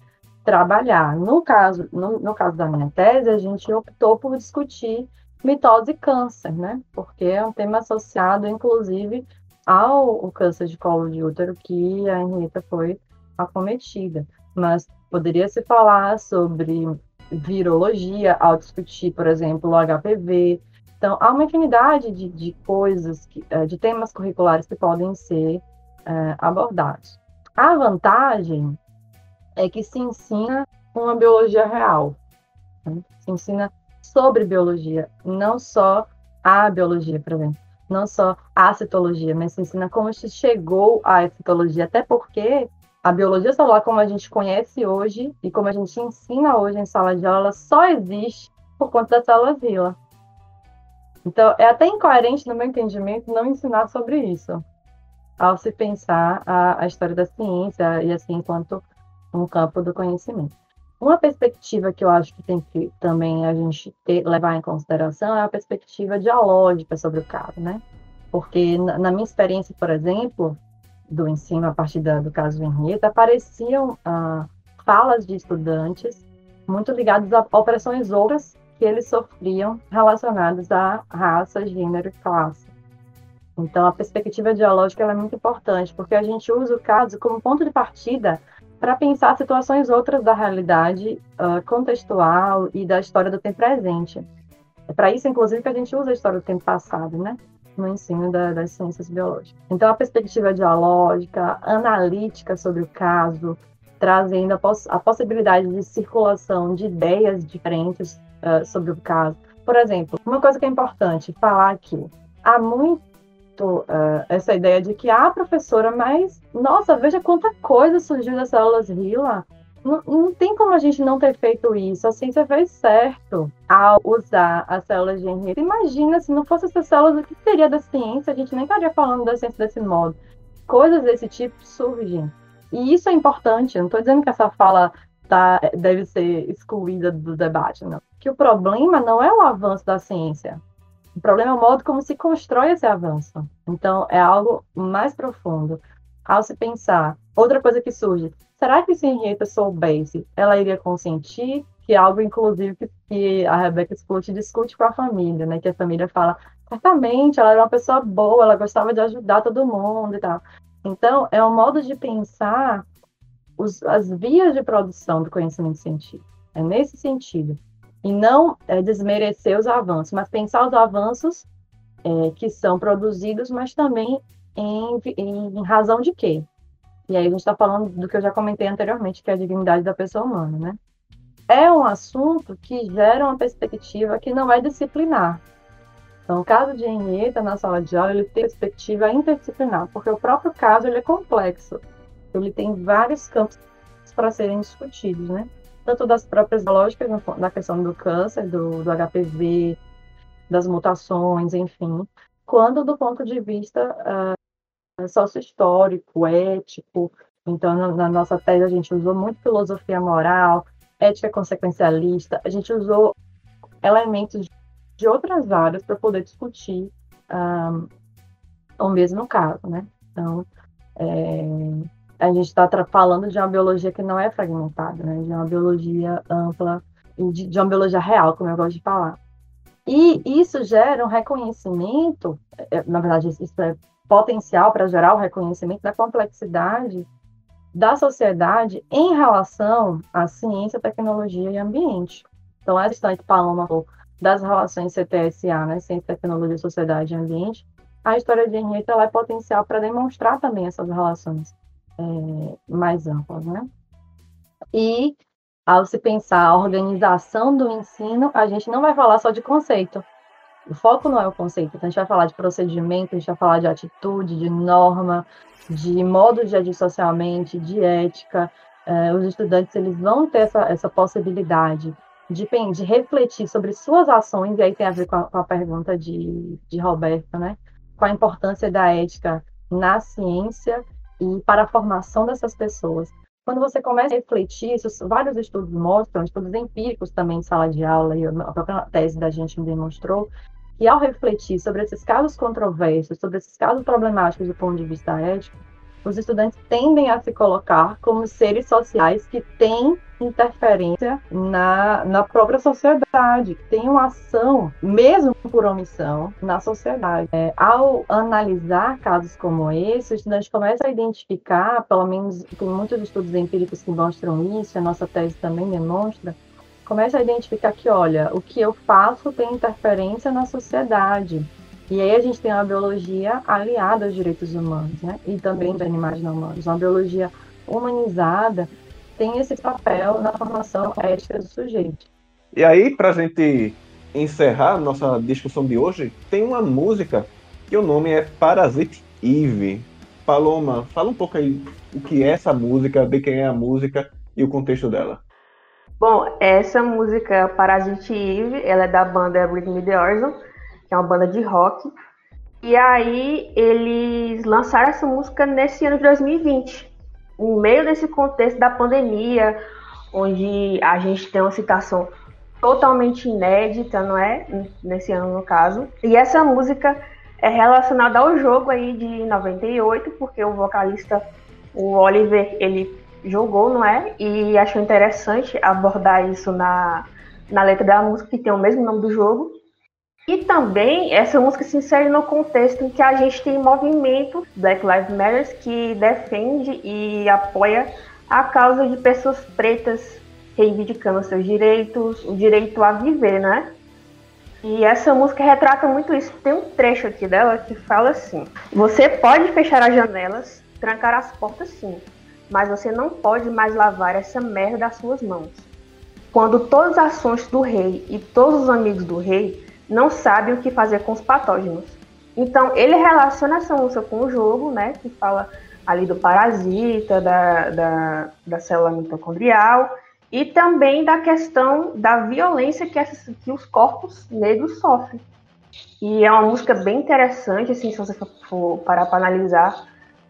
trabalhar. No caso, no, no caso da minha tese, a gente optou por discutir mitose e câncer, né? Porque é um tema associado, inclusive, ao câncer de colo de útero que a Henrietta foi acometida. Mas poderia se falar sobre virologia ao discutir, por exemplo, o HPV, então, há uma infinidade de, de coisas, que, é, de temas curriculares que podem ser é, abordados. A vantagem é que se ensina uma biologia real, né? se ensina sobre biologia, não só a biologia, por exemplo, não só a citologia, mas se ensina como se chegou à citologia, até porque a biologia celular, como a gente conhece hoje e como a gente ensina hoje em sala de aula, só existe por conta das células Vila. Então, é até incoerente, no meu entendimento, não ensinar sobre isso, ao se pensar a, a história da ciência e assim, enquanto um campo do conhecimento. Uma perspectiva que eu acho que tem que também a gente ter, levar em consideração é a perspectiva dialógica sobre o caso, né? Porque na, na minha experiência, por exemplo, do ensino a partir da, do caso de Henrietta, apareciam ah, falas de estudantes muito ligadas a opressões outras que eles sofriam relacionados à raça, gênero e classe. Então, a perspectiva dialógica é muito importante, porque a gente usa o caso como ponto de partida para pensar situações outras da realidade uh, contextual e da história do tempo presente. É para isso, inclusive, que a gente usa a história do tempo passado, né? No ensino da, das ciências biológicas. Então, a perspectiva dialógica, analítica sobre o caso, trazendo a, poss a possibilidade de circulação de ideias diferentes uh, sobre o caso. Por exemplo, uma coisa que é importante falar aqui: há muito uh, essa ideia de que, ah, professora, mas nossa, veja quanta coisa surgiu das células RILA. Não, não, tem como a gente não ter feito isso. A ciência fez certo ao usar as células de Henrique. Imagina se não fosse essas células, o que seria da ciência? A gente nem estaria falando da ciência desse modo. Coisas desse tipo surgem. E isso é importante. Eu não estou dizendo que essa fala tá, deve ser excluída do debate, não que o problema não é o avanço da ciência. O problema é o modo como se constrói esse avanço. Então, é algo mais profundo. Ao se pensar, outra coisa que surge, será que se Henrietta soubesse, ela iria consentir? Que é algo, inclusive, que, que a Rebecca Splut discute com a família, né? Que a família fala, certamente, ela era uma pessoa boa, ela gostava de ajudar todo mundo e tal. Então, é um modo de pensar os, as vias de produção do conhecimento científico. É nesse sentido e não é, desmerecer os avanços, mas pensar os avanços é, que são produzidos, mas também em, em, razão de quê? E aí a gente está falando do que eu já comentei anteriormente, que é a dignidade da pessoa humana, né? é um assunto que gera uma perspectiva que não é disciplinar. Então, o caso de Henrietta na sala de aula, ele tem perspectiva interdisciplinar, porque o próprio caso ele é complexo. Ele tem vários campos para serem discutidos, né? Tanto das próprias lógicas, na questão do câncer, do, do HPV, das mutações, enfim, quanto do ponto de vista uh, sócio-histórico, ético. Então, na, na nossa tese, a gente usou muito filosofia moral, ética consequencialista, a gente usou elementos de outras áreas para poder discutir um, o mesmo caso, né? Então, é, a gente está falando de uma biologia que não é fragmentada, né? De uma biologia ampla de, de uma biologia real, como eu gosto de falar. E isso gera um reconhecimento, é, na verdade, isso é potencial para gerar o reconhecimento da complexidade da sociedade em relação à ciência, tecnologia e ambiente. Então, essa questão que Paloma das relações CTSA, né, Ciência, Tecnologia, Sociedade e Ambiente, a história de Henrietta é potencial para demonstrar também essas relações é, mais amplas, né? E ao se pensar a organização do ensino, a gente não vai falar só de conceito. O foco não é o conceito, então a gente vai falar de procedimento, a gente vai falar de atitude, de norma, de modo de agir socialmente, de ética. É, os estudantes eles vão ter essa, essa possibilidade de, de refletir sobre suas ações, e aí tem a ver com a, com a pergunta de, de Roberto, né? Com a importância da ética na ciência e para a formação dessas pessoas. Quando você começa a refletir, isso vários estudos mostram, estudos empíricos também de sala de aula, e a própria tese da gente demonstrou, que ao refletir sobre esses casos controversos, sobre esses casos problemáticos do ponto de vista ético, os estudantes tendem a se colocar como seres sociais que têm interferência na, na própria sociedade, que têm uma ação, mesmo por omissão, na sociedade. É, ao analisar casos como esse, o estudante começa a identificar, pelo menos tem muitos estudos empíricos que mostram isso, a nossa tese também demonstra, começa a identificar que, olha, o que eu faço tem interferência na sociedade. E aí a gente tem uma biologia aliada aos direitos humanos, né? E também de animais não humanos. Uma biologia humanizada tem esse papel na formação ética do sujeito. E aí, para a gente encerrar nossa discussão de hoje, tem uma música que o nome é Parasite Eve. Paloma, fala um pouco aí o que é essa música, de quem é a música e o contexto dela. Bom, essa música Parasite Eve, ela é da banda Me The Horizon, que é uma banda de rock. E aí eles lançaram essa música nesse ano de 2020, no meio desse contexto da pandemia, onde a gente tem uma situação totalmente inédita, não é? Nesse ano, no caso. E essa música é relacionada ao jogo aí de 98, porque o vocalista, o Oliver, ele jogou, não é? E achou interessante abordar isso na, na letra da música, que tem o mesmo nome do jogo. E também essa música se insere no contexto em que a gente tem movimento Black Lives Matter que defende e apoia a causa de pessoas pretas reivindicando seus direitos, o direito a viver, né? E essa música retrata muito isso. Tem um trecho aqui dela que fala assim: Você pode fechar as janelas, trancar as portas sim, mas você não pode mais lavar essa merda das suas mãos. Quando todas as ações do rei e todos os amigos do rei não sabe o que fazer com os patógenos. Então, ele relaciona essa música com o jogo, né, que fala ali do parasita, da, da, da célula mitocondrial, e também da questão da violência que, essas, que os corpos negros sofrem. E é uma música bem interessante, assim, se você for parar para analisar.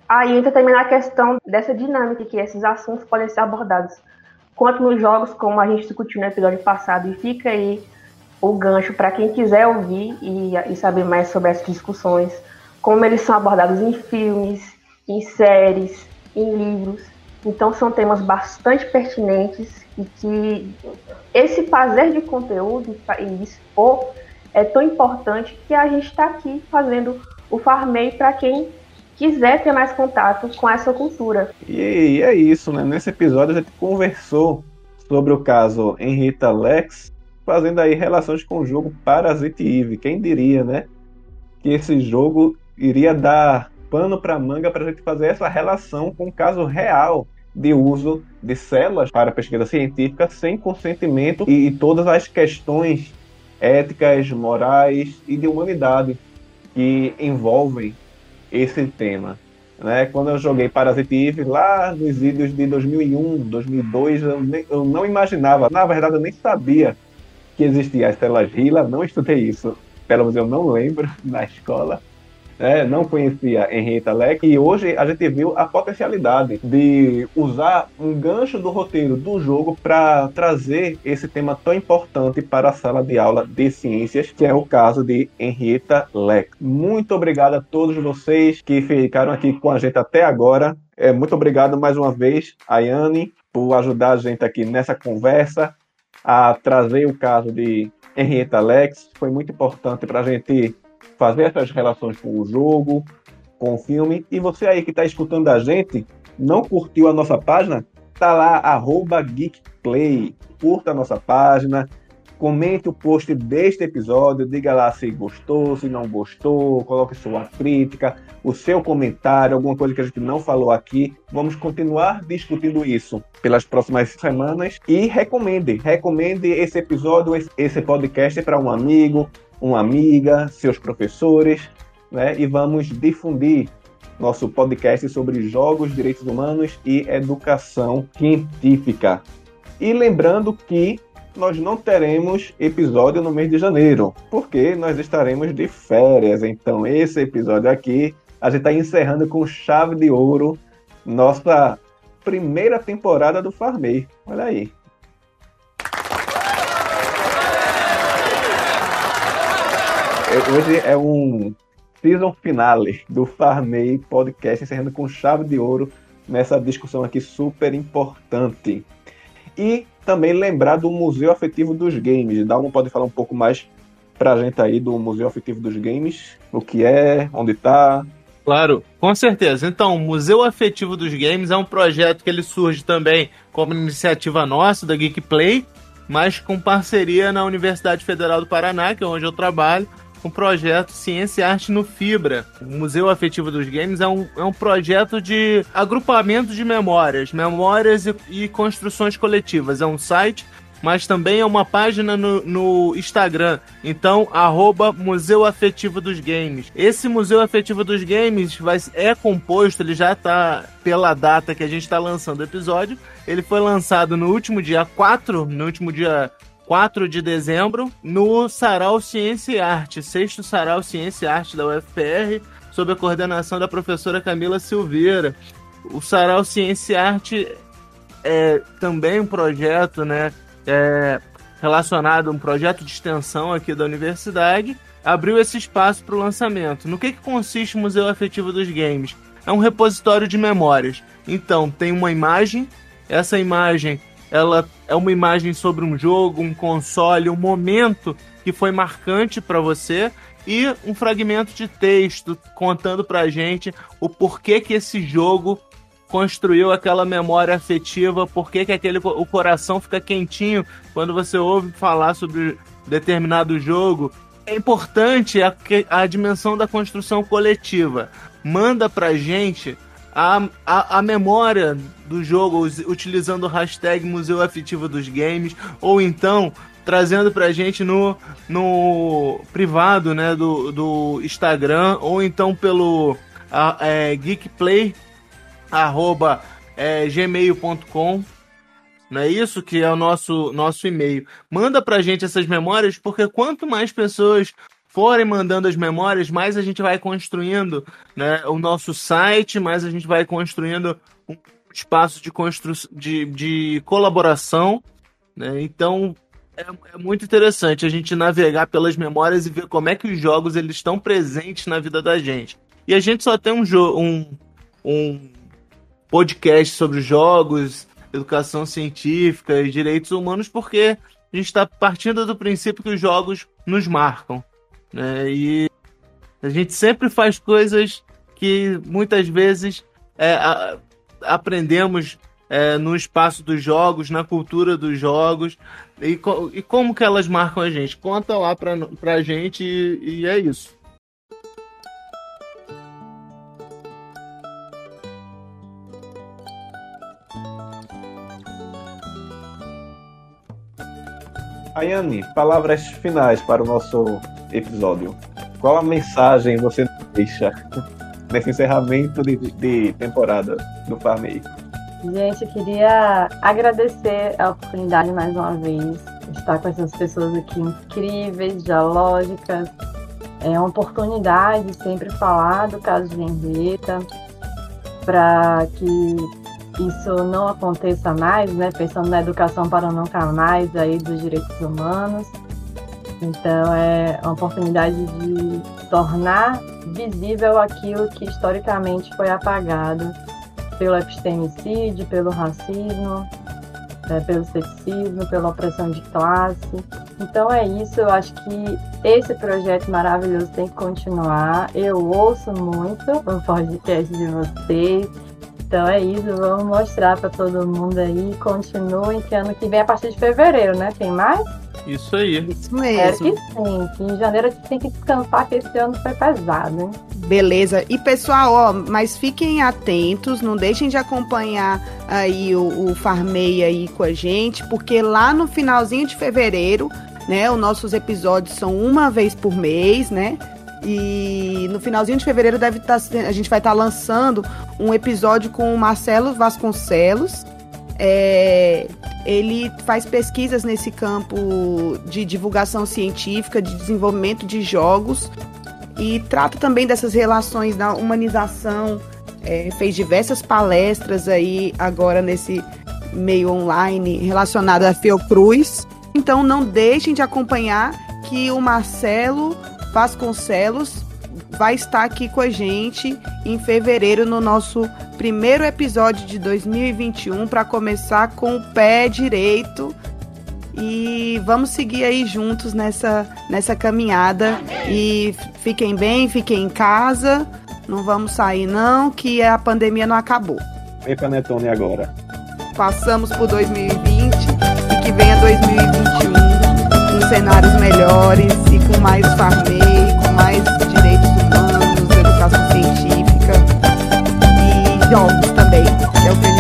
Aí entra também na questão dessa dinâmica, que esses assuntos podem ser abordados quanto nos jogos, como a gente discutiu no episódio passado, e fica aí o gancho para quem quiser ouvir e, e, saber mais sobre essas discussões, como eles são abordados em filmes, em séries, em livros. Então são temas bastante pertinentes e que esse fazer de conteúdo e expor é tão importante que a gente está aqui fazendo o Farmei para quem quiser ter mais contato com essa cultura. E é isso, né? Nesse episódio a gente conversou sobre o caso Henrietta Lex fazendo aí relações com o jogo Parasite Eve. Quem diria, né? Que esse jogo iria dar pano para manga para a gente fazer essa relação com o caso real de uso de células para pesquisa científica sem consentimento e, todas as questões éticas, morais e de humanidade que envolvem esse tema. Né? Quando eu joguei Parasite Eve lá nos vídeos de 2001, 2002, eu, nem, eu não imaginava, na verdade eu nem sabia que existia as células Hila, não estudei isso, pelo menos eu não lembro na escola né, não conhecia Henrietta Leck, e hoje a gente viu a potencialidade de usar um gancho do roteiro do jogo para trazer esse tema tão importante para a sala de aula de ciências, que é o caso de Henrietta Leck. Muito obrigado a todos vocês que ficaram aqui com a gente até agora. É, muito obrigado mais uma vez, Ayane, por ajudar a gente aqui nessa conversa, a trazer o caso de Henrietta Lex. Foi muito importante para a gente fazer essas relações com o jogo, com o filme. E você aí que está escutando a gente, não curtiu a nossa página? Tá lá, arroba GeekPlay. Curta a nossa página, comente o post deste episódio, diga lá se gostou, se não gostou, coloque sua crítica, o seu comentário, alguma coisa que a gente não falou aqui. Vamos continuar discutindo isso pelas próximas semanas e recomende, recomende esse episódio, esse podcast para um amigo, uma amiga, seus professores, né? E vamos difundir nosso podcast sobre jogos, direitos humanos e educação científica. E lembrando que nós não teremos episódio no mês de janeiro, porque nós estaremos de férias. Então, esse episódio aqui, a gente está encerrando com chave de ouro nossa primeira temporada do Farmei. Olha aí. Hoje é um season finale do Farmei Podcast, encerrando com chave de ouro nessa discussão aqui super importante. E também lembrar do Museu Afetivo dos Games. Dalmo pode falar um pouco mais pra gente aí do Museu Afetivo dos Games, o que é, onde tá. Claro, com certeza. Então, o Museu Afetivo dos Games é um projeto que ele surge também como iniciativa nossa, da Geek Play, mas com parceria na Universidade Federal do Paraná, que é onde eu trabalho, um projeto Ciência e Arte no Fibra. O Museu Afetivo dos Games é um, é um projeto de agrupamento de memórias, memórias e, e construções coletivas. É um site mas também é uma página no, no, Instagram. Então, arroba Museu Afetivo dos Games. Esse Museu Afetivo dos Games vai, é composto, ele já está pela data que a gente está lançando o episódio. Ele foi lançado no último dia 4, no último dia 4 de dezembro, no Sarau Ciência e Arte, sexto Sarau Ciência e Arte da UFPR, sob a coordenação da professora Camila Silveira. O Sarau Ciência e Arte é também um projeto, né, é, relacionado a um projeto de extensão aqui da universidade, abriu esse espaço para o lançamento. No que, que consiste o Museu Afetivo dos Games? É um repositório de memórias. Então, tem uma imagem, essa imagem ela é uma imagem sobre um jogo, um console, um momento que foi marcante para você e um fragmento de texto contando pra gente o porquê que esse jogo construiu aquela memória afetiva, porquê que aquele o coração fica quentinho quando você ouve falar sobre determinado jogo. É importante a, a dimensão da construção coletiva. Manda pra gente a, a, a memória do jogo utilizando o hashtag Museu Afetivo dos Games, ou então trazendo pra gente no, no privado né, do, do Instagram, ou então pelo a, é, geekplay, arroba, é, gmail.com. Não é isso que é o nosso, nosso e-mail. Manda pra gente essas memórias, porque quanto mais pessoas forem mandando as memórias, mais a gente vai construindo né, o nosso site, mais a gente vai construindo um espaço de, constru de, de colaboração. Né? Então é, é, muito interessante a gente navegar pelas memórias e ver como é que os jogos eles estão presentes na vida da gente. E a gente só tem um, um, um podcast sobre jogos, educação científica e direitos humanos porque a gente está partindo do princípio que os jogos nos marcam. Né? E a gente sempre faz coisas que muitas vezes é, a, aprendemos é, no espaço dos jogos, na cultura dos jogos e, co e como que elas marcam a gente. Conta lá pra, pra gente e, e é isso. Ayane, palavras finais para o nosso episódio. Qual a mensagem você deixa nesse encerramento de, de temporada do Farmei? Gente, queria agradecer a oportunidade mais uma vez de estar com essas pessoas aqui incríveis, dialógicas. É uma oportunidade sempre falar do caso de Henrietta para que isso não aconteça mais, né? Pensando na educação para nunca mais aí dos direitos humanos. Então é uma oportunidade de tornar visível aquilo que historicamente foi apagado pelo epistemicídio, pelo racismo, é, pelo sexismo, pela opressão de classe. Então é isso, eu acho que esse projeto maravilhoso tem que continuar. Eu ouço muito o podcast de vocês. Então é isso, vamos mostrar para todo mundo aí. Continuem, que ano que vem, a partir de fevereiro, né? Tem mais? Isso aí. Isso É mesmo. que sim, que em janeiro a gente tem que descansar, que esse ano foi pesado, hein? Beleza. E pessoal, ó, mas fiquem atentos, não deixem de acompanhar aí o, o Farmei aí com a gente, porque lá no finalzinho de fevereiro, né, os nossos episódios são uma vez por mês, né? E no finalzinho de fevereiro deve estar, a gente vai estar lançando um episódio com o Marcelo Vasconcelos. É, ele faz pesquisas nesse campo de divulgação científica, de desenvolvimento de jogos e trata também dessas relações da humanização. é, fez diversas palestras aí agora nesse meio online relacionado a Fiocruz. Então não deixem de acompanhar que o Marcelo Vasconcelos vai estar aqui com a gente em fevereiro no nosso primeiro episódio de 2021 para começar com o pé direito e vamos seguir aí juntos nessa, nessa caminhada. E fiquem bem, fiquem em casa. Não vamos sair, não, que a pandemia não acabou. Vem Panetone agora. Passamos por 2020 e que venha 2021 com cenários melhores e com mais farmeiros Também. É o